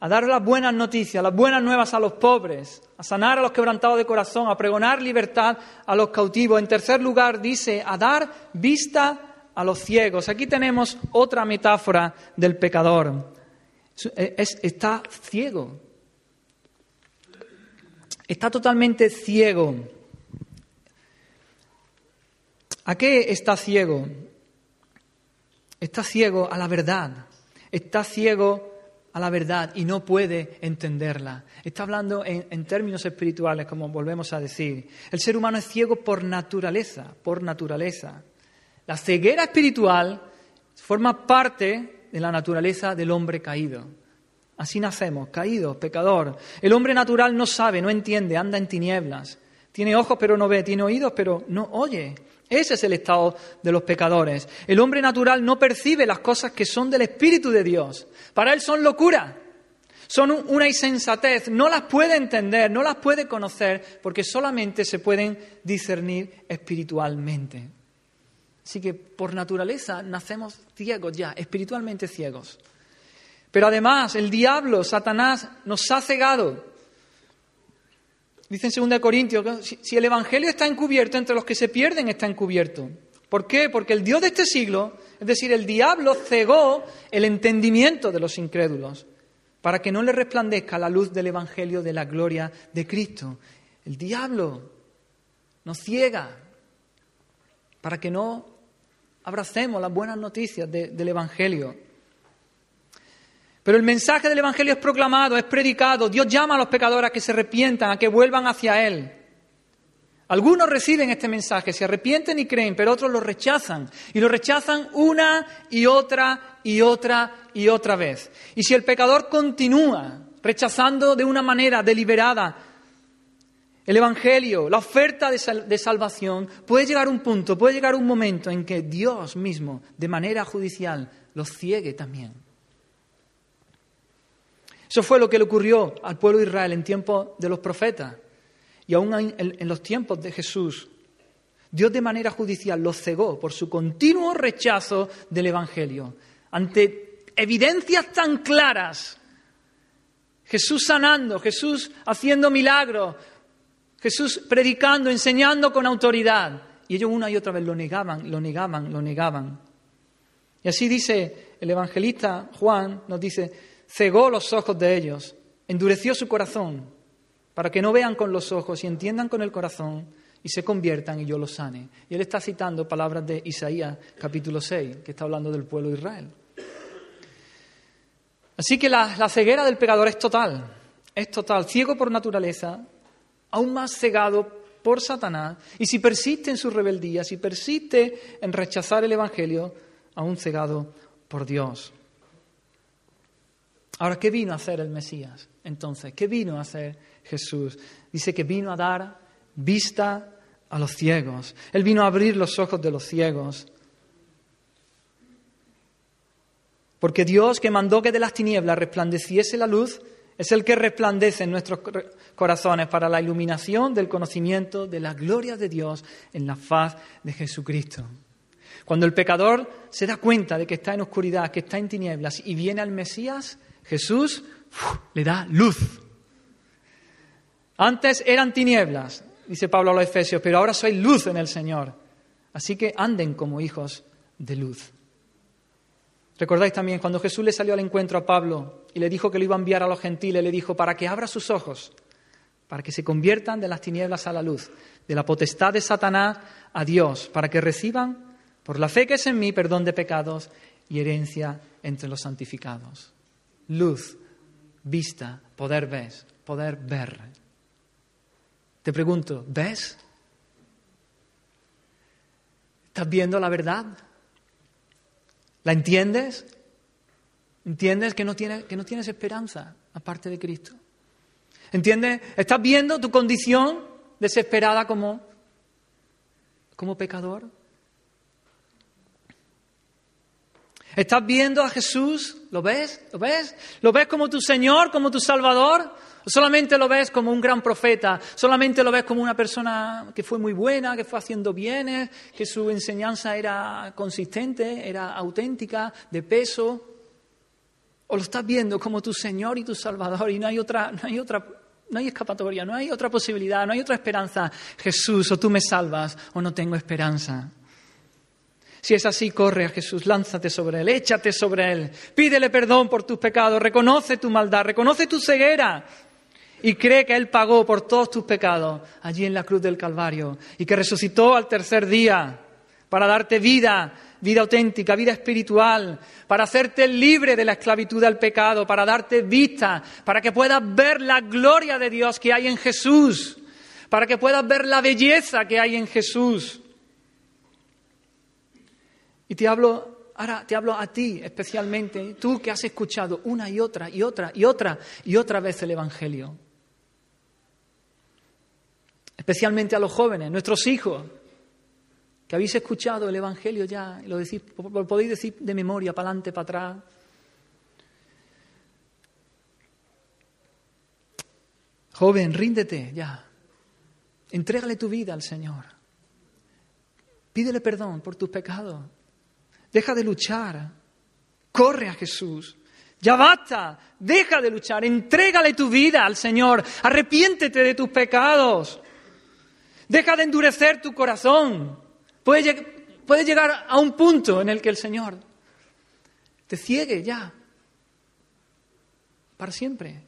a, dar las buenas noticias, las buenas nuevas a los pobres, a sanar a los quebrantados de corazón, a pregonar libertad a los cautivos. En tercer lugar, dice, a dar vista a los ciegos. Aquí tenemos otra metáfora del pecador. Eh, está ciego. Está totalmente ciego. ¿A qué está ciego? Está ciego a la verdad. Está ciego a la verdad y no puede entenderla. Está hablando en, términos espirituales, como volvemos a decir. El ser humano es ciego por naturaleza, por naturaleza. La ceguera espiritual forma parte de la naturaleza del hombre caído. Así nacemos, caídos, pecador. El hombre natural no sabe, no entiende, anda en tinieblas. Tiene ojos pero no ve, tiene oídos pero no oye. Ese es el estado de los pecadores. El hombre natural no percibe las cosas que son del Espíritu de Dios. Para él son locura, son una insensatez, no las puede entender, no las puede conocer, porque solamente se pueden discernir espiritualmente. Así que por naturaleza nacemos ciegos ya, espiritualmente ciegos. Pero además el diablo, Satanás, nos ha cegado. Dice en 2 Corintios, si el Evangelio está encubierto, entre los que se pierden está encubierto. ¿Por qué? Porque el Dios de este siglo, es decir, el diablo cegó el entendimiento de los incrédulos para que no le resplandezca la luz del Evangelio de la gloria de Cristo. El diablo nos ciega para que no abracemos las buenas noticias del Evangelio. Pero el mensaje del Evangelio es proclamado, es predicado. Dios llama a los pecadores a que se arrepientan, a que vuelvan hacia Él. Algunos reciben este mensaje, se arrepienten y creen, pero otros lo rechazan. Y lo rechazan una y otra y otra y otra vez. Y si el pecador continúa rechazando de una manera deliberada el Evangelio, la oferta de, salvación, puede llegar un punto, puede llegar un momento en que Dios mismo, de manera judicial, los ciegue también. Eso fue lo que le ocurrió al pueblo de Israel en tiempos de los profetas y aún en los tiempos de Jesús. Dios de manera judicial los cegó por su continuo rechazo del Evangelio. Ante evidencias tan claras Jesús sanando, Jesús haciendo milagros, Jesús predicando, enseñando con autoridad. Y ellos una y otra vez lo negaban, lo negaban, lo negaban. Y así dice el evangelista Juan, nos dice, cegó los ojos de ellos, endureció su corazón, para que no vean con los ojos y entiendan con el corazón y se conviertan y yo los sane. Y él está citando palabras de Isaías capítulo 6, que está hablando del pueblo de Israel. Así que la, la ceguera del pecador es total, es total, ciego por naturaleza, aún más cegado por Satanás, y si persiste en su rebeldía, si persiste en rechazar el Evangelio, aún cegado por Dios. Ahora, ¿qué vino a hacer el Mesías? Entonces, ¿qué vino a hacer Jesús? Dice que vino a dar vista a los ciegos. Él vino a abrir los ojos de los ciegos. Porque Dios que mandó que de las tinieblas resplandeciese la luz, es el que resplandece en nuestros corazones para la iluminación del conocimiento de la gloria de Dios en la faz de Jesucristo. Cuando el pecador se da cuenta de que está en oscuridad, que está en tinieblas y viene al Mesías, Jesús le da luz. Antes eran tinieblas, dice Pablo a los Efesios, pero ahora soy luz en el Señor. Así que anden como hijos de luz. Recordáis también cuando Jesús le salió al encuentro a Pablo y le dijo que lo iba a enviar a los gentiles, le dijo, para que abra sus ojos, para que se conviertan de las tinieblas a la luz, de la potestad de Satanás a Dios, para que reciban, por la fe que es en mí, perdón de pecados y herencia entre los santificados. Luz, vista, poder ver, poder ver. Te pregunto, ¿ves? ¿Estás viendo la verdad? ¿La entiendes? ¿Entiendes que no, tienes, que no tienes esperanza aparte de Cristo? ¿Entiendes? ¿Estás viendo tu condición desesperada como, como pecador? ¿Estás viendo a Jesús? ¿Lo ves? ¿Lo ves? ¿Lo ves como tu Señor, como tu Salvador? ¿O solamente lo ves como un gran profeta? ¿Solamente lo ves como una persona que fue muy buena, que fue haciendo bienes, que su enseñanza era consistente, era auténtica, de peso? ¿O lo estás viendo como tu Señor y tu Salvador y no hay otra, no hay otra, no hay escapatoria, no hay otra posibilidad, no hay otra esperanza? Jesús, o tú me salvas o no tengo esperanza. Si es así, corre a Jesús, lánzate sobre Él, échate sobre Él, pídele perdón por tus pecados, reconoce tu maldad, reconoce tu ceguera y cree que Él pagó por todos tus pecados allí en la cruz del Calvario y que resucitó al tercer día para darte vida, vida auténtica, vida espiritual, para hacerte libre de la esclavitud al pecado, para darte vista, para que puedas ver la gloria de Dios que hay en Jesús, para que puedas ver la belleza que hay en Jesús. Y te hablo, ahora te hablo a ti especialmente, tú que has escuchado una y otra y otra y otra y otra vez el Evangelio. Especialmente a los jóvenes, nuestros hijos, que habéis escuchado el Evangelio ya, lo, decís, lo podéis decir de memoria, para adelante, para atrás. Joven, ríndete ya. Entrégale tu vida al Señor. Pídele perdón por tus pecados. Deja de luchar. Corre a Jesús. Ya basta. Deja de luchar. Entrégale tu vida al Señor. Arrepiéntete de tus pecados. Deja de endurecer tu corazón. Puedes, llegar a un punto en el que el Señor te ciegue ya. Para siempre.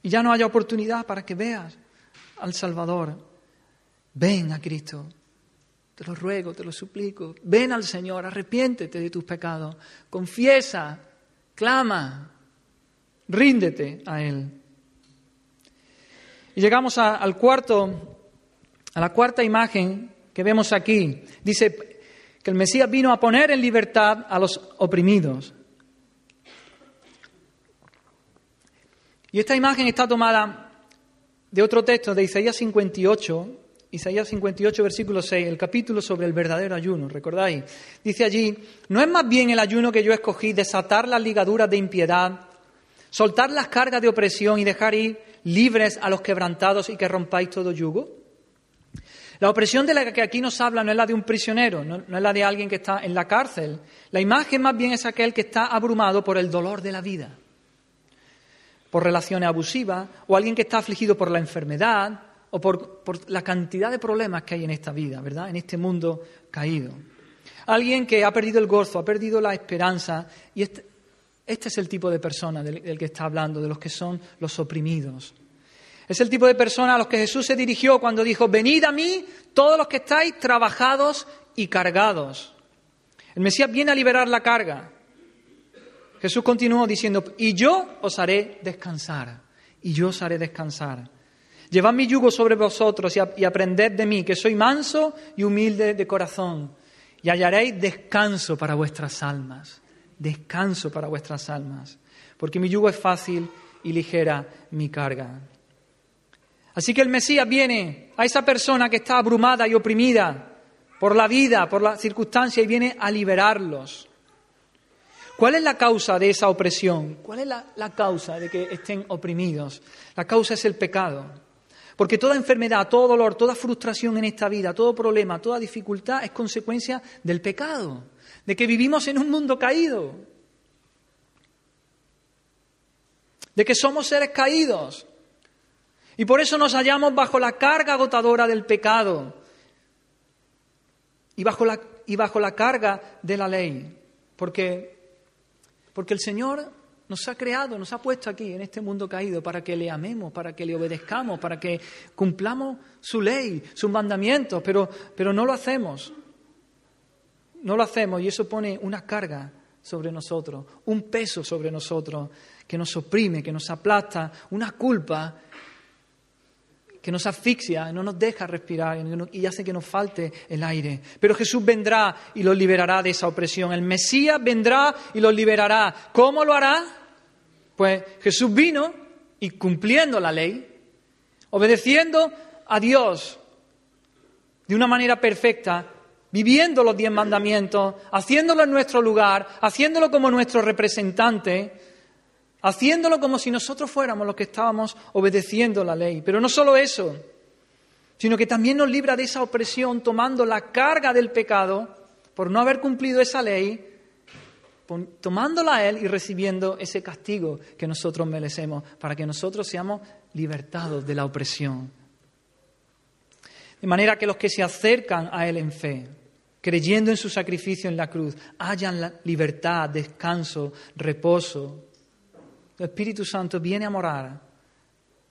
Y ya no haya oportunidad para que veas al Salvador. Ven a Cristo. Te lo ruego, te lo suplico. Ven al Señor, arrepiéntete de tus pecados. Confiesa, clama, ríndete a Él. Y llegamos al cuarto, a la cuarta imagen que vemos aquí. Dice que el Mesías vino a poner en libertad a los oprimidos. Y esta imagen está tomada de otro texto de Isaías 58, Isaías 58, versículo 6, el capítulo sobre el verdadero ayuno, ¿recordáis? Dice allí, ¿no es más bien el ayuno que yo escogí desatar las ligaduras de impiedad, soltar las cargas de opresión y dejar ir libres a los quebrantados y que rompáis todo yugo? La opresión de la que aquí nos habla no es la de un prisionero, no, es la de alguien que está en la cárcel. La imagen más bien es aquel que está abrumado por el dolor de la vida, por relaciones abusivas, o alguien que está afligido por la enfermedad, o por, la cantidad de problemas que hay en esta vida, ¿verdad? En este mundo caído. Alguien que ha perdido el gozo, ha perdido la esperanza, y este, este es el tipo de persona del que está hablando, de los que son los oprimidos. Es el tipo de persona a los que Jesús se dirigió cuando dijo, venid a mí todos los que estáis trabajados y cargados. El Mesías viene a liberar la carga. Jesús continuó diciendo, y yo os haré descansar, y yo os haré descansar. Llevad mi yugo sobre vosotros y aprended de mí, que soy manso y humilde de corazón, y hallaréis descanso para vuestras almas, descanso para vuestras almas, porque mi yugo es fácil y ligera mi carga. Así que el Mesías viene a esa persona que está abrumada y oprimida por la vida, por la circunstancia, y viene a liberarlos. ¿Cuál es la causa de esa opresión? ¿Cuál es la, causa de que estén oprimidos? La causa es el pecado. Porque toda enfermedad, todo dolor, toda frustración en esta vida, todo problema, toda dificultad es consecuencia del pecado, de que vivimos en un mundo caído, de que somos seres caídos. Y por eso nos hallamos bajo la carga agotadora del pecado y bajo la, y bajo la carga de la ley. Porque, porque el Señor nos ha creado, nos ha puesto aquí en este mundo caído para que le amemos, para que le obedezcamos, para que cumplamos su ley, sus mandamientos, pero, pero no lo hacemos. No lo hacemos y eso pone una carga sobre nosotros, un peso sobre nosotros que nos oprime, que nos aplasta, una culpa que nos asfixia, no nos deja respirar y hace que nos falte el aire. Pero Jesús vendrá y los liberará de esa opresión. El Mesías vendrá y los liberará. ¿Cómo lo hará? Pues Jesús vino y cumpliendo la ley, obedeciendo a Dios de una manera perfecta, viviendo los diez mandamientos, haciéndolo en nuestro lugar, haciéndolo como nuestro representante, haciéndolo como si nosotros fuéramos los que estábamos obedeciendo la ley. Pero no solo eso, sino que también nos libra de esa opresión tomando la carga del pecado por no haber cumplido esa ley, tomándola a Él y recibiendo ese castigo que nosotros merecemos para que nosotros seamos libertados de la opresión. De manera que los que se acercan a Él en fe, creyendo en su sacrificio en la cruz, hayan la libertad, descanso, reposo, el Espíritu Santo viene a morar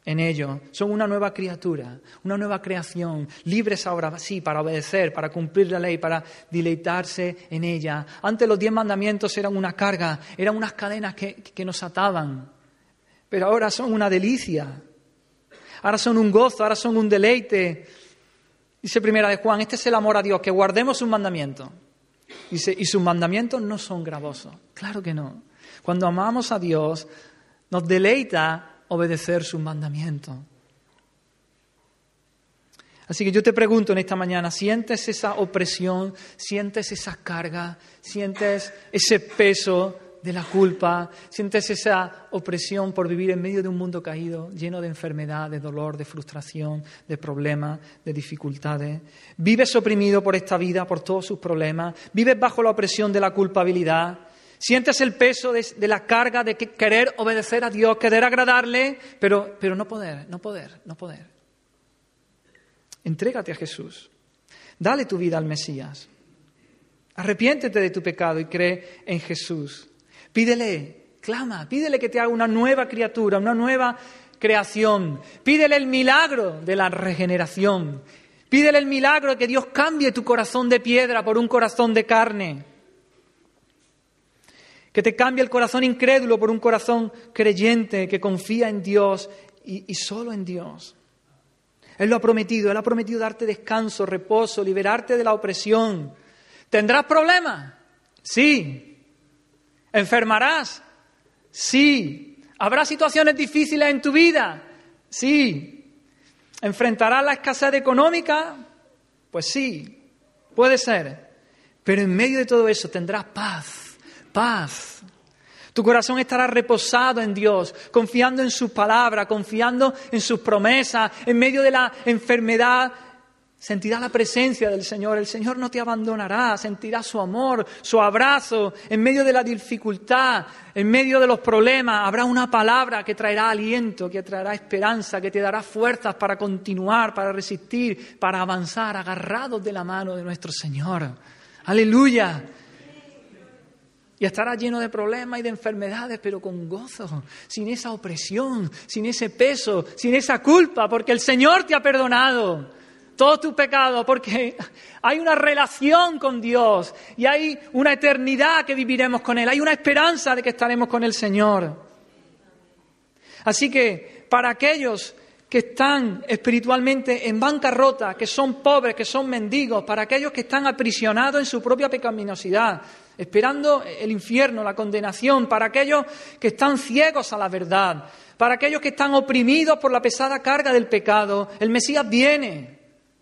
en ellos. Son una nueva criatura, una nueva creación, libres ahora, sí, para obedecer, para cumplir la ley, para deleitarse en ella. Antes los diez mandamientos eran una carga, eran unas cadenas que, que nos ataban, pero ahora son una delicia. Ahora son un gozo, ahora son un deleite. Dice primera de Juan, este es el amor a Dios, que guardemos sus mandamientos. Dice, y sus mandamientos no son gravosos. Claro que no. Cuando amamos a Dios, nos deleita obedecer sus mandamientos. Así que yo te pregunto en esta mañana, ¿sientes esa opresión? ¿Sientes esa carga? ¿Sientes ese peso de la culpa? ¿Sientes esa opresión por vivir en medio de un mundo caído, lleno de enfermedad, de dolor, de frustración, de problemas, de dificultades? ¿Vives oprimido por esta vida, por todos sus problemas? ¿Vives bajo la opresión de la culpabilidad? Sientes el peso de, la carga de querer obedecer a Dios, querer agradarle, pero, pero no poder, no poder, no poder. Entrégate a Jesús. Dale tu vida al Mesías. Arrepiéntete de tu pecado y cree en Jesús. Pídele, clama, pídele que te haga una nueva criatura, una nueva creación. Pídele el milagro de la regeneración. Pídele el milagro de que Dios cambie tu corazón de piedra por un corazón de carne que te cambie el corazón incrédulo por un corazón creyente que confía en Dios y, solo en Dios. Él lo ha prometido, Él ha prometido darte descanso, reposo, liberarte de la opresión. ¿Tendrás problemas? Sí. ¿Enfermarás? Sí. ¿Habrá situaciones difíciles en tu vida? Sí. ¿Enfrentarás la escasez económica? Pues sí, puede ser. Pero en medio de todo eso tendrás paz paz. Tu corazón estará reposado en Dios, confiando en su palabra, confiando en sus promesas, en medio de la enfermedad, Sentirás la presencia del Señor, el Señor no te abandonará, sentirás su amor, su abrazo, en medio de la dificultad, en medio de los problemas, habrá una palabra que traerá aliento, que traerá esperanza, que te dará fuerzas para continuar, para resistir, para avanzar, agarrados de la mano de nuestro Señor. Aleluya. Y estarás lleno de problemas y de enfermedades, pero con gozo, sin esa opresión, sin ese peso, sin esa culpa, porque el Señor te ha perdonado todo tu pecado, porque hay una relación con Dios y hay una eternidad que viviremos con Él, hay una esperanza de que estaremos con el Señor. Así que para aquellos que están espiritualmente en bancarrota, que son pobres, que son mendigos, para aquellos que están aprisionados en su propia pecaminosidad, esperando el infierno, la condenación, para aquellos que están ciegos a la verdad, para aquellos que están oprimidos por la pesada carga del pecado, el Mesías viene.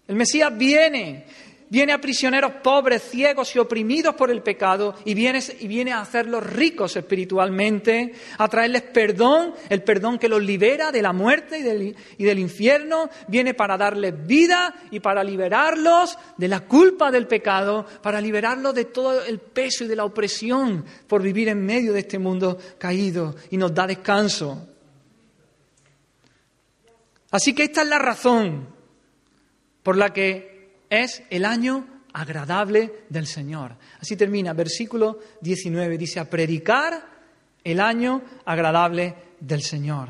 El Mesías viene, viene a prisioneros pobres, ciegos y oprimidos por el pecado y viene, y viene, a hacerlos ricos espiritualmente, a traerles perdón, el perdón que los libera de la muerte y del, y del infierno, viene para darles vida y para liberarlos de la culpa del pecado, para liberarlos de todo el peso y de la opresión por vivir en medio de este mundo caído y nos da descanso. Así que esta es la razón por la que es el año agradable del Señor. Así termina, versículo 19, dice, a predicar el año agradable del Señor.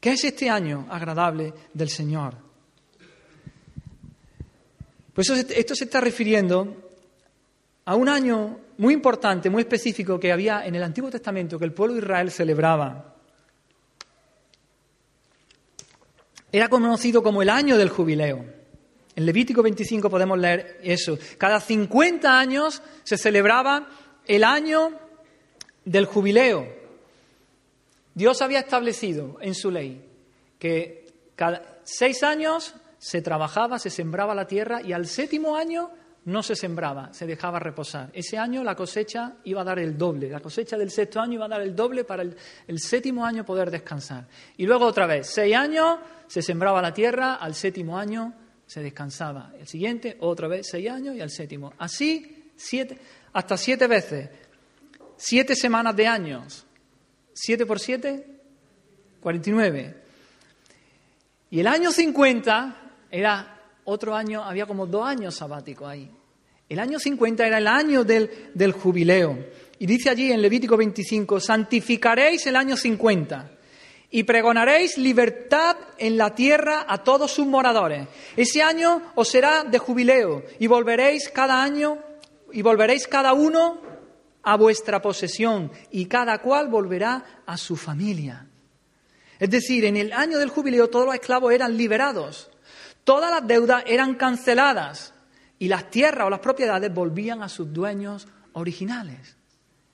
¿Qué es este año agradable del Señor? Pues esto se está refiriendo a un año muy importante, muy específico que había en el Antiguo Testamento que el pueblo de Israel celebraba. Era conocido como el año del jubileo. En Levítico 25 podemos leer eso. Cada 50 años se celebraba el año del jubileo. Dios había establecido en su ley que cada seis años se trabajaba, se sembraba la tierra y al séptimo año no se sembraba, se dejaba reposar. Ese año la cosecha iba a dar el doble, la cosecha del sexto año iba a dar el doble para el, el séptimo año poder descansar. Y luego otra vez, seis años se sembraba la tierra, al séptimo año se descansaba. El siguiente, otra vez, seis años y al séptimo. Así, siete, hasta siete veces. Siete semanas de años. Siete por siete, cuarenta y nueve. Y el año cincuenta era otro año, había como dos años sabáticos ahí. El año cincuenta era el año del, del jubileo. Y dice allí en Levítico 25, santificaréis el año cincuenta y pregonaréis libertad en la tierra a todos sus moradores. Ese año os será de jubileo y volveréis cada año y volveréis cada uno a vuestra posesión y cada cual volverá a su familia. Es decir, en el año del jubileo todos los esclavos eran liberados, todas las deudas eran canceladas y las tierras o las propiedades volvían a sus dueños originales.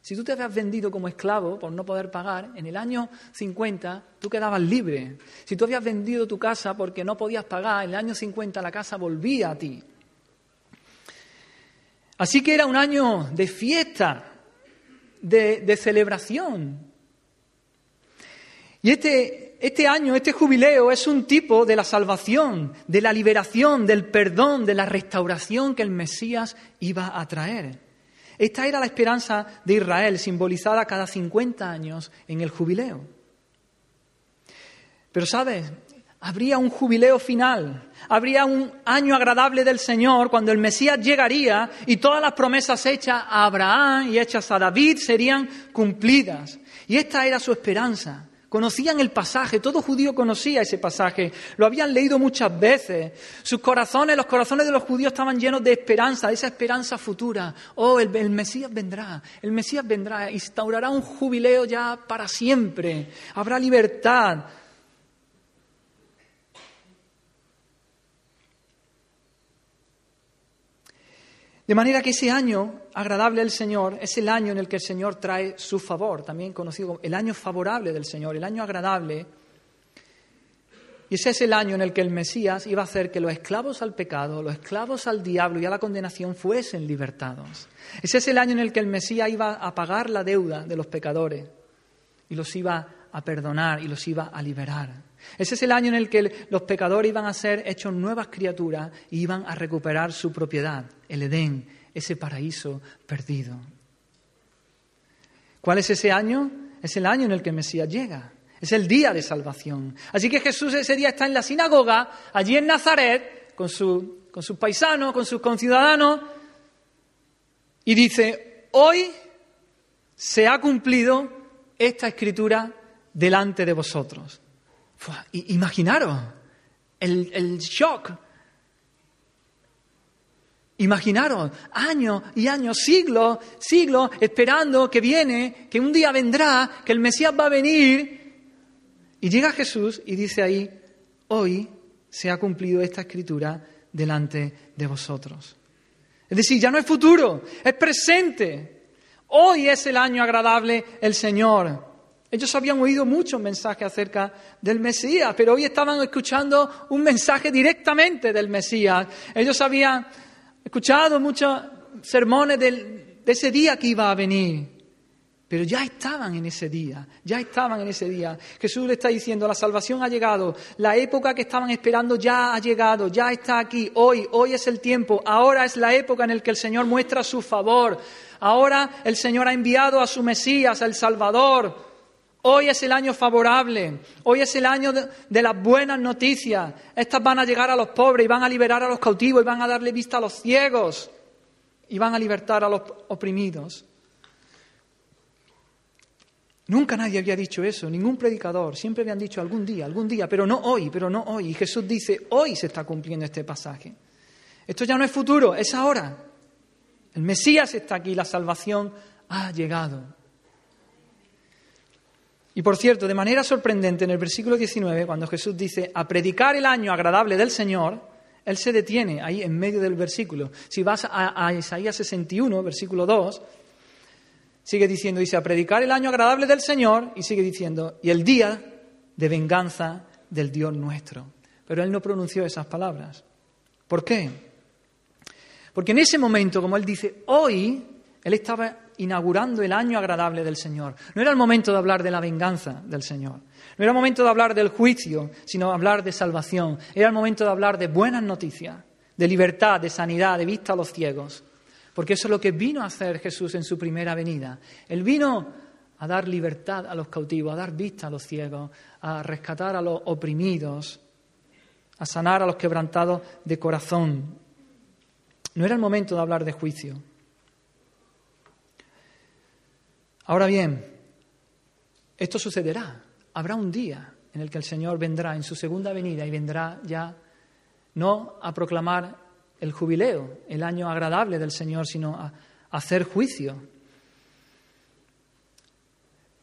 Si tú te habías vendido como esclavo por no poder pagar, en el año 50 tú quedabas libre. Si tú habías vendido tu casa porque no podías pagar, en el año 50 la casa volvía a ti. Así que era un año de fiesta, de, de celebración. Y este, este año, este jubileo es un tipo de la salvación, de la liberación, del perdón, de la restauración que el Mesías iba a traer. Esta era la esperanza de Israel, simbolizada cada 50 años en el jubileo. Pero sabes, habría un jubileo final, habría un año agradable del Señor cuando el Mesías llegaría y todas las promesas hechas a Abraham y hechas a David serían cumplidas. Y esta era su esperanza. Conocían el pasaje, todo judío conocía ese pasaje, lo habían leído muchas veces. Sus corazones, los corazones de los judíos estaban llenos de esperanza, de esa esperanza futura. Oh, el, Mesías vendrá, el Mesías vendrá, instaurará un jubileo ya para siempre, habrá libertad. De manera que ese año agradable al Señor es el año en el que el Señor trae su favor, también conocido como el año favorable del Señor, el año agradable. Y ese es el año en el que el Mesías iba a hacer que los esclavos al pecado, los esclavos al diablo y a la condenación fuesen libertados. Ese es el año en el que el Mesías iba a pagar la deuda de los pecadores y los iba a perdonar y los iba a liberar. Ese es el año en el que los pecadores iban a ser hechos nuevas criaturas y iban a recuperar su propiedad, el Edén, ese paraíso perdido. ¿Cuál es ese año? Es el año en el que el Mesías llega. Es el día de salvación. Así que Jesús ese día está en la sinagoga, allí en Nazaret, con, con sus paisanos, con sus conciudadanos, y dice, hoy se ha cumplido esta escritura delante de vosotros. Imaginaros el, el shock. Imaginaros años y años, siglos, siglos, esperando que viene, que un día vendrá, que el Mesías va a venir. Y llega Jesús y dice ahí, hoy se ha cumplido esta escritura delante de vosotros. Es decir, ya no es futuro, es presente. Hoy es el año agradable el Señor. Ellos habían oído muchos mensajes acerca del Mesías, pero hoy estaban escuchando un mensaje directamente del Mesías. Ellos habían escuchado muchos sermones de ese día que iba a venir. Pero ya estaban en ese día, ya estaban en ese día. Jesús le está diciendo, la salvación ha llegado, la época que estaban esperando ya ha llegado, ya está aquí, hoy, hoy es el tiempo, ahora es la época en la que el Señor muestra su favor, ahora el Señor ha enviado a su Mesías, al Salvador, Hoy es el año favorable, hoy es el año de, las buenas noticias. Estas van a llegar a los pobres y van a liberar a los cautivos y van a darle vista a los ciegos y van a libertar a los oprimidos. Nunca nadie había dicho eso, ningún predicador. Siempre habían dicho algún día, algún día, pero no hoy, pero no hoy. Y Jesús dice, hoy se está cumpliendo este pasaje. Esto ya no es futuro, es ahora. El Mesías está aquí, la salvación ha llegado. Y por cierto, de manera sorprendente, en el versículo 19, cuando Jesús dice, a predicar el año agradable del Señor, Él se detiene ahí en medio del versículo. Si vas a, Isaías 61, versículo 2, sigue diciendo, dice, a predicar el año agradable del Señor, y sigue diciendo, y el día de venganza del Dios nuestro. Pero él no pronunció esas palabras. ¿Por qué? Porque en ese momento, como él dice, hoy, él estaba inaugurando el año agradable del Señor. No era el momento de hablar de la venganza del Señor. No era el momento de hablar del juicio, sino hablar de salvación. Era el momento de hablar de buenas noticias, de libertad, de sanidad, de vista a los ciegos. Porque eso es lo que vino a hacer Jesús en su primera venida. Él vino a dar libertad a los cautivos, a dar vista a los ciegos, a rescatar a los oprimidos, a sanar a los quebrantados de corazón. No era el momento de hablar de juicio. Ahora bien, esto sucederá. Habrá un día en el que el Señor vendrá en su segunda venida y vendrá ya no a proclamar el jubileo, el año agradable del Señor, sino a, hacer juicio.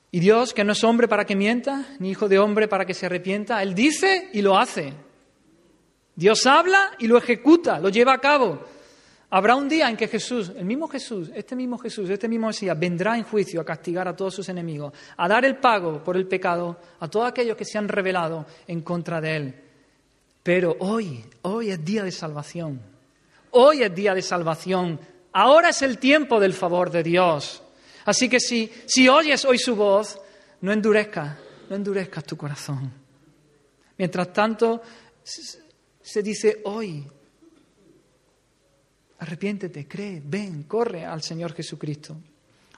Y Dios, que no es hombre para que mienta, ni hijo de hombre para que se arrepienta, Él dice y lo hace. Dios habla y lo ejecuta, lo lleva a cabo. Habrá un día en que Jesús, el mismo Jesús, este mismo Jesús, este mismo Mesías, vendrá en juicio a castigar a todos sus enemigos, a dar el pago por el pecado a todos aquellos que se han rebelado en contra de Él. Pero hoy, hoy es día de salvación. Hoy es día de salvación. Ahora es el tiempo del favor de Dios. Así que si, si oyes hoy su voz, no endurezcas, no endurezcas tu corazón. Mientras tanto, se dice hoy, arrepiéntete, cree, ven, corre al Señor Jesucristo.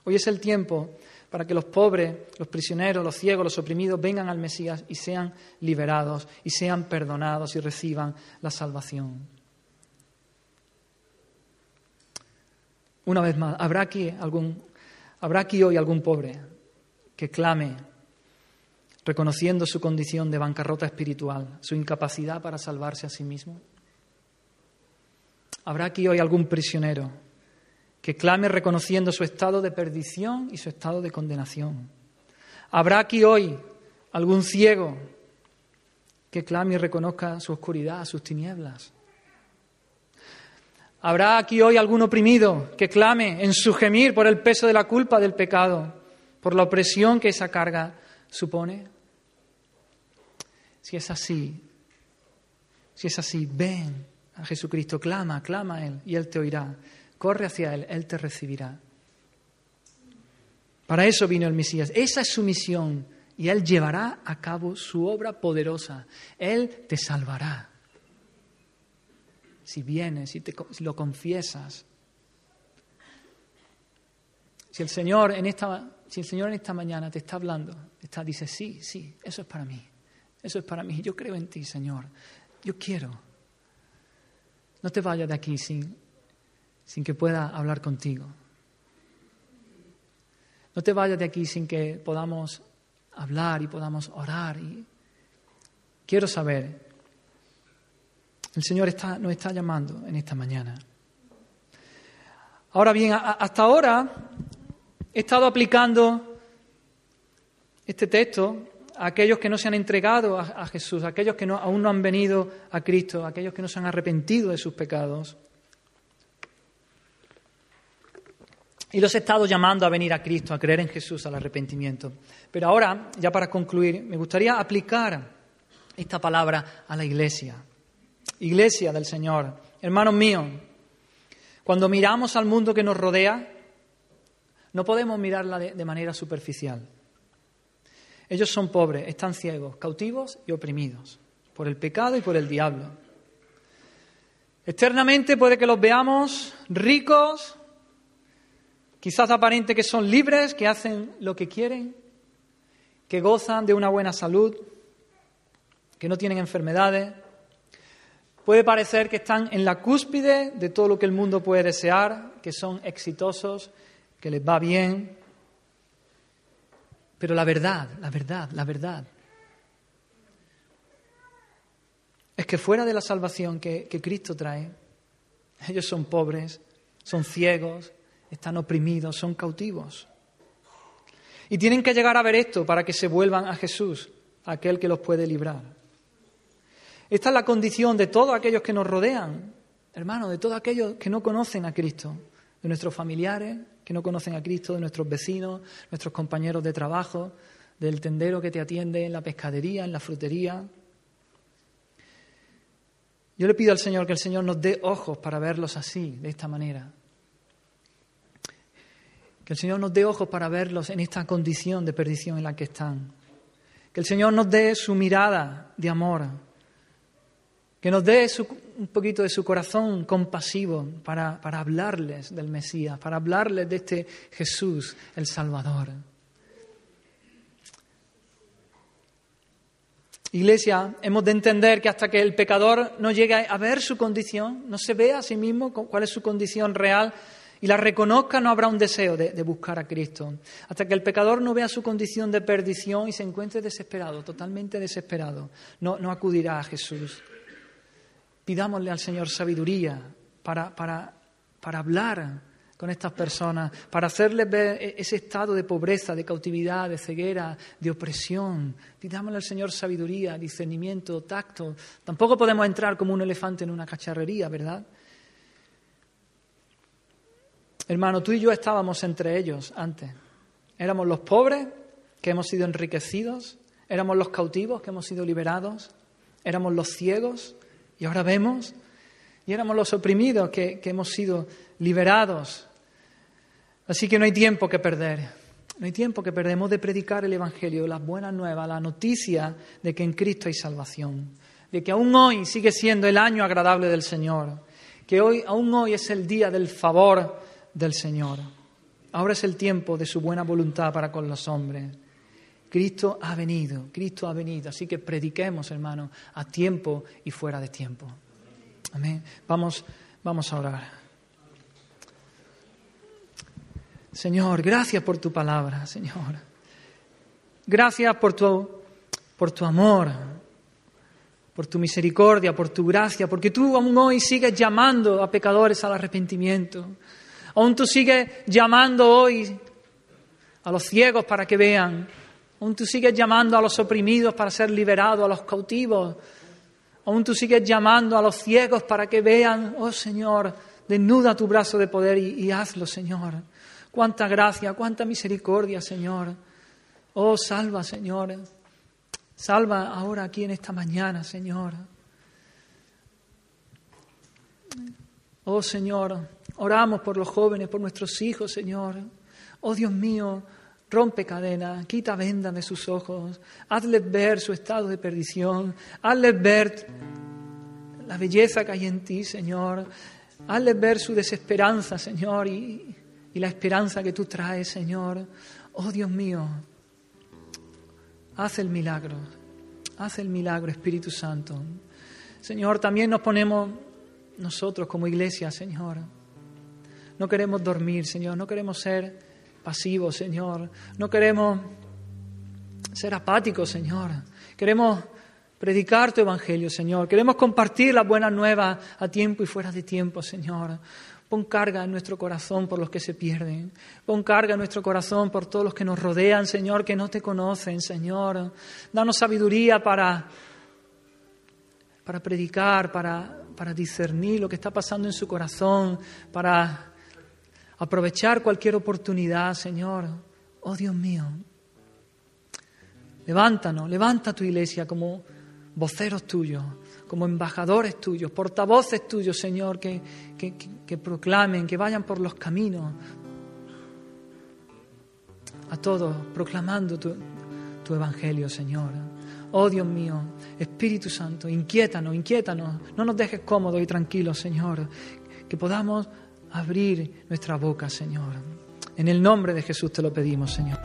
Hoy es el tiempo para que los pobres, los prisioneros, los ciegos, los oprimidos vengan al Mesías y sean liberados y sean perdonados y reciban la salvación. Una vez más, ¿habrá aquí, algún, ¿habrá aquí hoy algún pobre que clame reconociendo su condición de bancarrota espiritual, su incapacidad para salvarse a sí mismo? ¿Habrá aquí hoy algún prisionero que clame reconociendo su estado de perdición y su estado de condenación? ¿Habrá aquí hoy algún ciego que clame y reconozca su oscuridad, sus tinieblas? ¿Habrá aquí hoy algún oprimido que clame en su gemir por el peso de la culpa del pecado, por la opresión que esa carga supone? Si es así, si es así, ven a Jesucristo, clama, clama a Él y Él te oirá. Corre hacia Él, Él te recibirá. Para eso vino el Mesías. Esa es su misión y Él llevará a cabo su obra poderosa. Él te salvará. Si vienes, si, te, lo confiesas. Si el, Señor en esta, si el Señor en esta mañana te está hablando, está, dice, sí, sí, eso es para mí. Eso es para mí. Yo creo en ti, Señor. Yo quiero. No te vayas de aquí sin, sin que pueda hablar contigo. No te vayas de aquí sin que podamos hablar y podamos orar. Y quiero saber, el Señor está, nos está llamando en esta mañana. Ahora bien, hasta ahora he estado aplicando este texto a aquellos que no se han entregado a, Jesús, a aquellos que no, aún no han venido a Cristo, a aquellos que no se han arrepentido de sus pecados. Y los he estado llamando a venir a Cristo, a creer en Jesús, al arrepentimiento. Pero ahora, ya para concluir, me gustaría aplicar esta palabra a la iglesia. Iglesia del Señor. Hermanos míos, cuando miramos al mundo que nos rodea, no podemos mirarla de, de manera superficial. Ellos son pobres, están ciegos, cautivos y oprimidos por el pecado y por el diablo. Externamente puede que los veamos ricos, Quizás aparente que son libres, que hacen lo que quieren, que gozan de una buena salud, que no tienen enfermedades. Puede parecer que están en la cúspide de todo lo que el mundo puede desear, que son exitosos, que les va bien. Pero la verdad, la verdad, la verdad es que fuera de la salvación que, que Cristo trae, ellos son pobres, son ciegos, están oprimidos, son cautivos. Y tienen que llegar a ver esto para que se vuelvan a Jesús, aquel que los puede librar. Esta es la condición de todos aquellos que nos rodean, hermanos, de todos aquellos que no conocen a Cristo, de nuestros familiares que no conocen a Cristo, de nuestros vecinos, nuestros compañeros de trabajo, del tendero que te atiende en la pescadería, en la frutería. Yo le pido al Señor que el Señor nos dé ojos para verlos así, de esta manera. Que el Señor nos dé ojos para verlos en esta condición de perdición en la que están. Que el Señor nos dé su mirada de amor. Que nos dé un poquito de su corazón compasivo para, para hablarles del Mesías, para hablarles de este Jesús, el Salvador. Iglesia, hemos de entender que hasta que el pecador no llegue a ver su condición, no se vea a sí mismo cuál es su condición real, y la reconozca, no habrá un deseo de, buscar a Cristo. Hasta que el pecador no vea su condición de perdición y se encuentre desesperado, totalmente desesperado, no, no acudirá a Jesús. Pidámosle al Señor sabiduría para, hablar con estas personas, para hacerles ver e-, ese estado de pobreza, de cautividad, de ceguera, de opresión. Pidámosle al Señor sabiduría, discernimiento, tacto. Tampoco podemos entrar como un elefante en una cacharrería, ¿verdad? Hermano, tú y yo estábamos entre ellos antes. Éramos los pobres que hemos sido enriquecidos, éramos los cautivos que hemos sido liberados, éramos los ciegos y ahora vemos, y éramos los oprimidos que, hemos sido liberados. Así que no hay tiempo que perder. No hay tiempo que perdemos de predicar el Evangelio, las buenas nuevas, la noticia de que en Cristo hay salvación, de que aún hoy sigue siendo el año agradable del Señor, que hoy, aún hoy es el día del favor del Señor. Ahora es el tiempo de su buena voluntad para con los hombres. Cristo ha venido, Cristo ha venido. Así que prediquemos, hermano, a tiempo y fuera de tiempo. Amén. Vamos, vamos a orar. Señor, gracias por tu palabra, Señor. Gracias por tu, por tu amor, por tu misericordia, por tu gracia, porque tú aún hoy sigues llamando a pecadores al arrepentimiento. Aún tú sigues llamando hoy a los ciegos para que vean. Aún tú sigues llamando a los oprimidos para ser liberados, a los cautivos. Aún tú sigues llamando a los ciegos para que vean. Oh Señor, desnuda tu brazo de poder y, y hazlo, Señor. Cuánta gracia, cuánta misericordia, Señor. Oh, salva, Señor. Salva ahora aquí en esta mañana, Señor. Oh, Señor, Oramos por los jóvenes, por nuestros hijos, Señor. Oh Dios mío, Rompe cadenas, quita vendas de sus ojos, hazles ver su estado de perdición, hazles ver la belleza que hay en ti, Señor, hazles ver su desesperanza, Señor, y, y la esperanza que tú traes, Señor. Oh Dios mío, haz el milagro, haz el milagro, Espíritu Santo. Señor, también nos ponemos nosotros como iglesia, Señor. No queremos dormir, Señor, no queremos ser pasivos, Señor. No queremos ser apáticos, Señor. Queremos predicar tu evangelio, Señor. Queremos compartir las buenas nuevas a tiempo y fuera de tiempo, Señor. Pon carga en nuestro corazón por los que se pierden. Pon carga en nuestro corazón por todos los que nos rodean, Señor, que no te conocen, Señor. Danos sabiduría para, para predicar, para, para discernir lo que está pasando en su corazón, para aprovechar cualquier oportunidad, Señor. Oh Dios mío, levántanos, levanta tu iglesia como voceros tuyos, como embajadores tuyos, portavoces tuyos, Señor, que, que, proclamen, que vayan por los caminos, a todos, proclamando tu, tu evangelio, Señor. Oh Dios mío, Espíritu Santo, inquiétanos, inquiétanos, no nos dejes cómodos y tranquilos, Señor, que podamos abrir nuestra boca, Señor. En el nombre de Jesús te lo pedimos, Señor.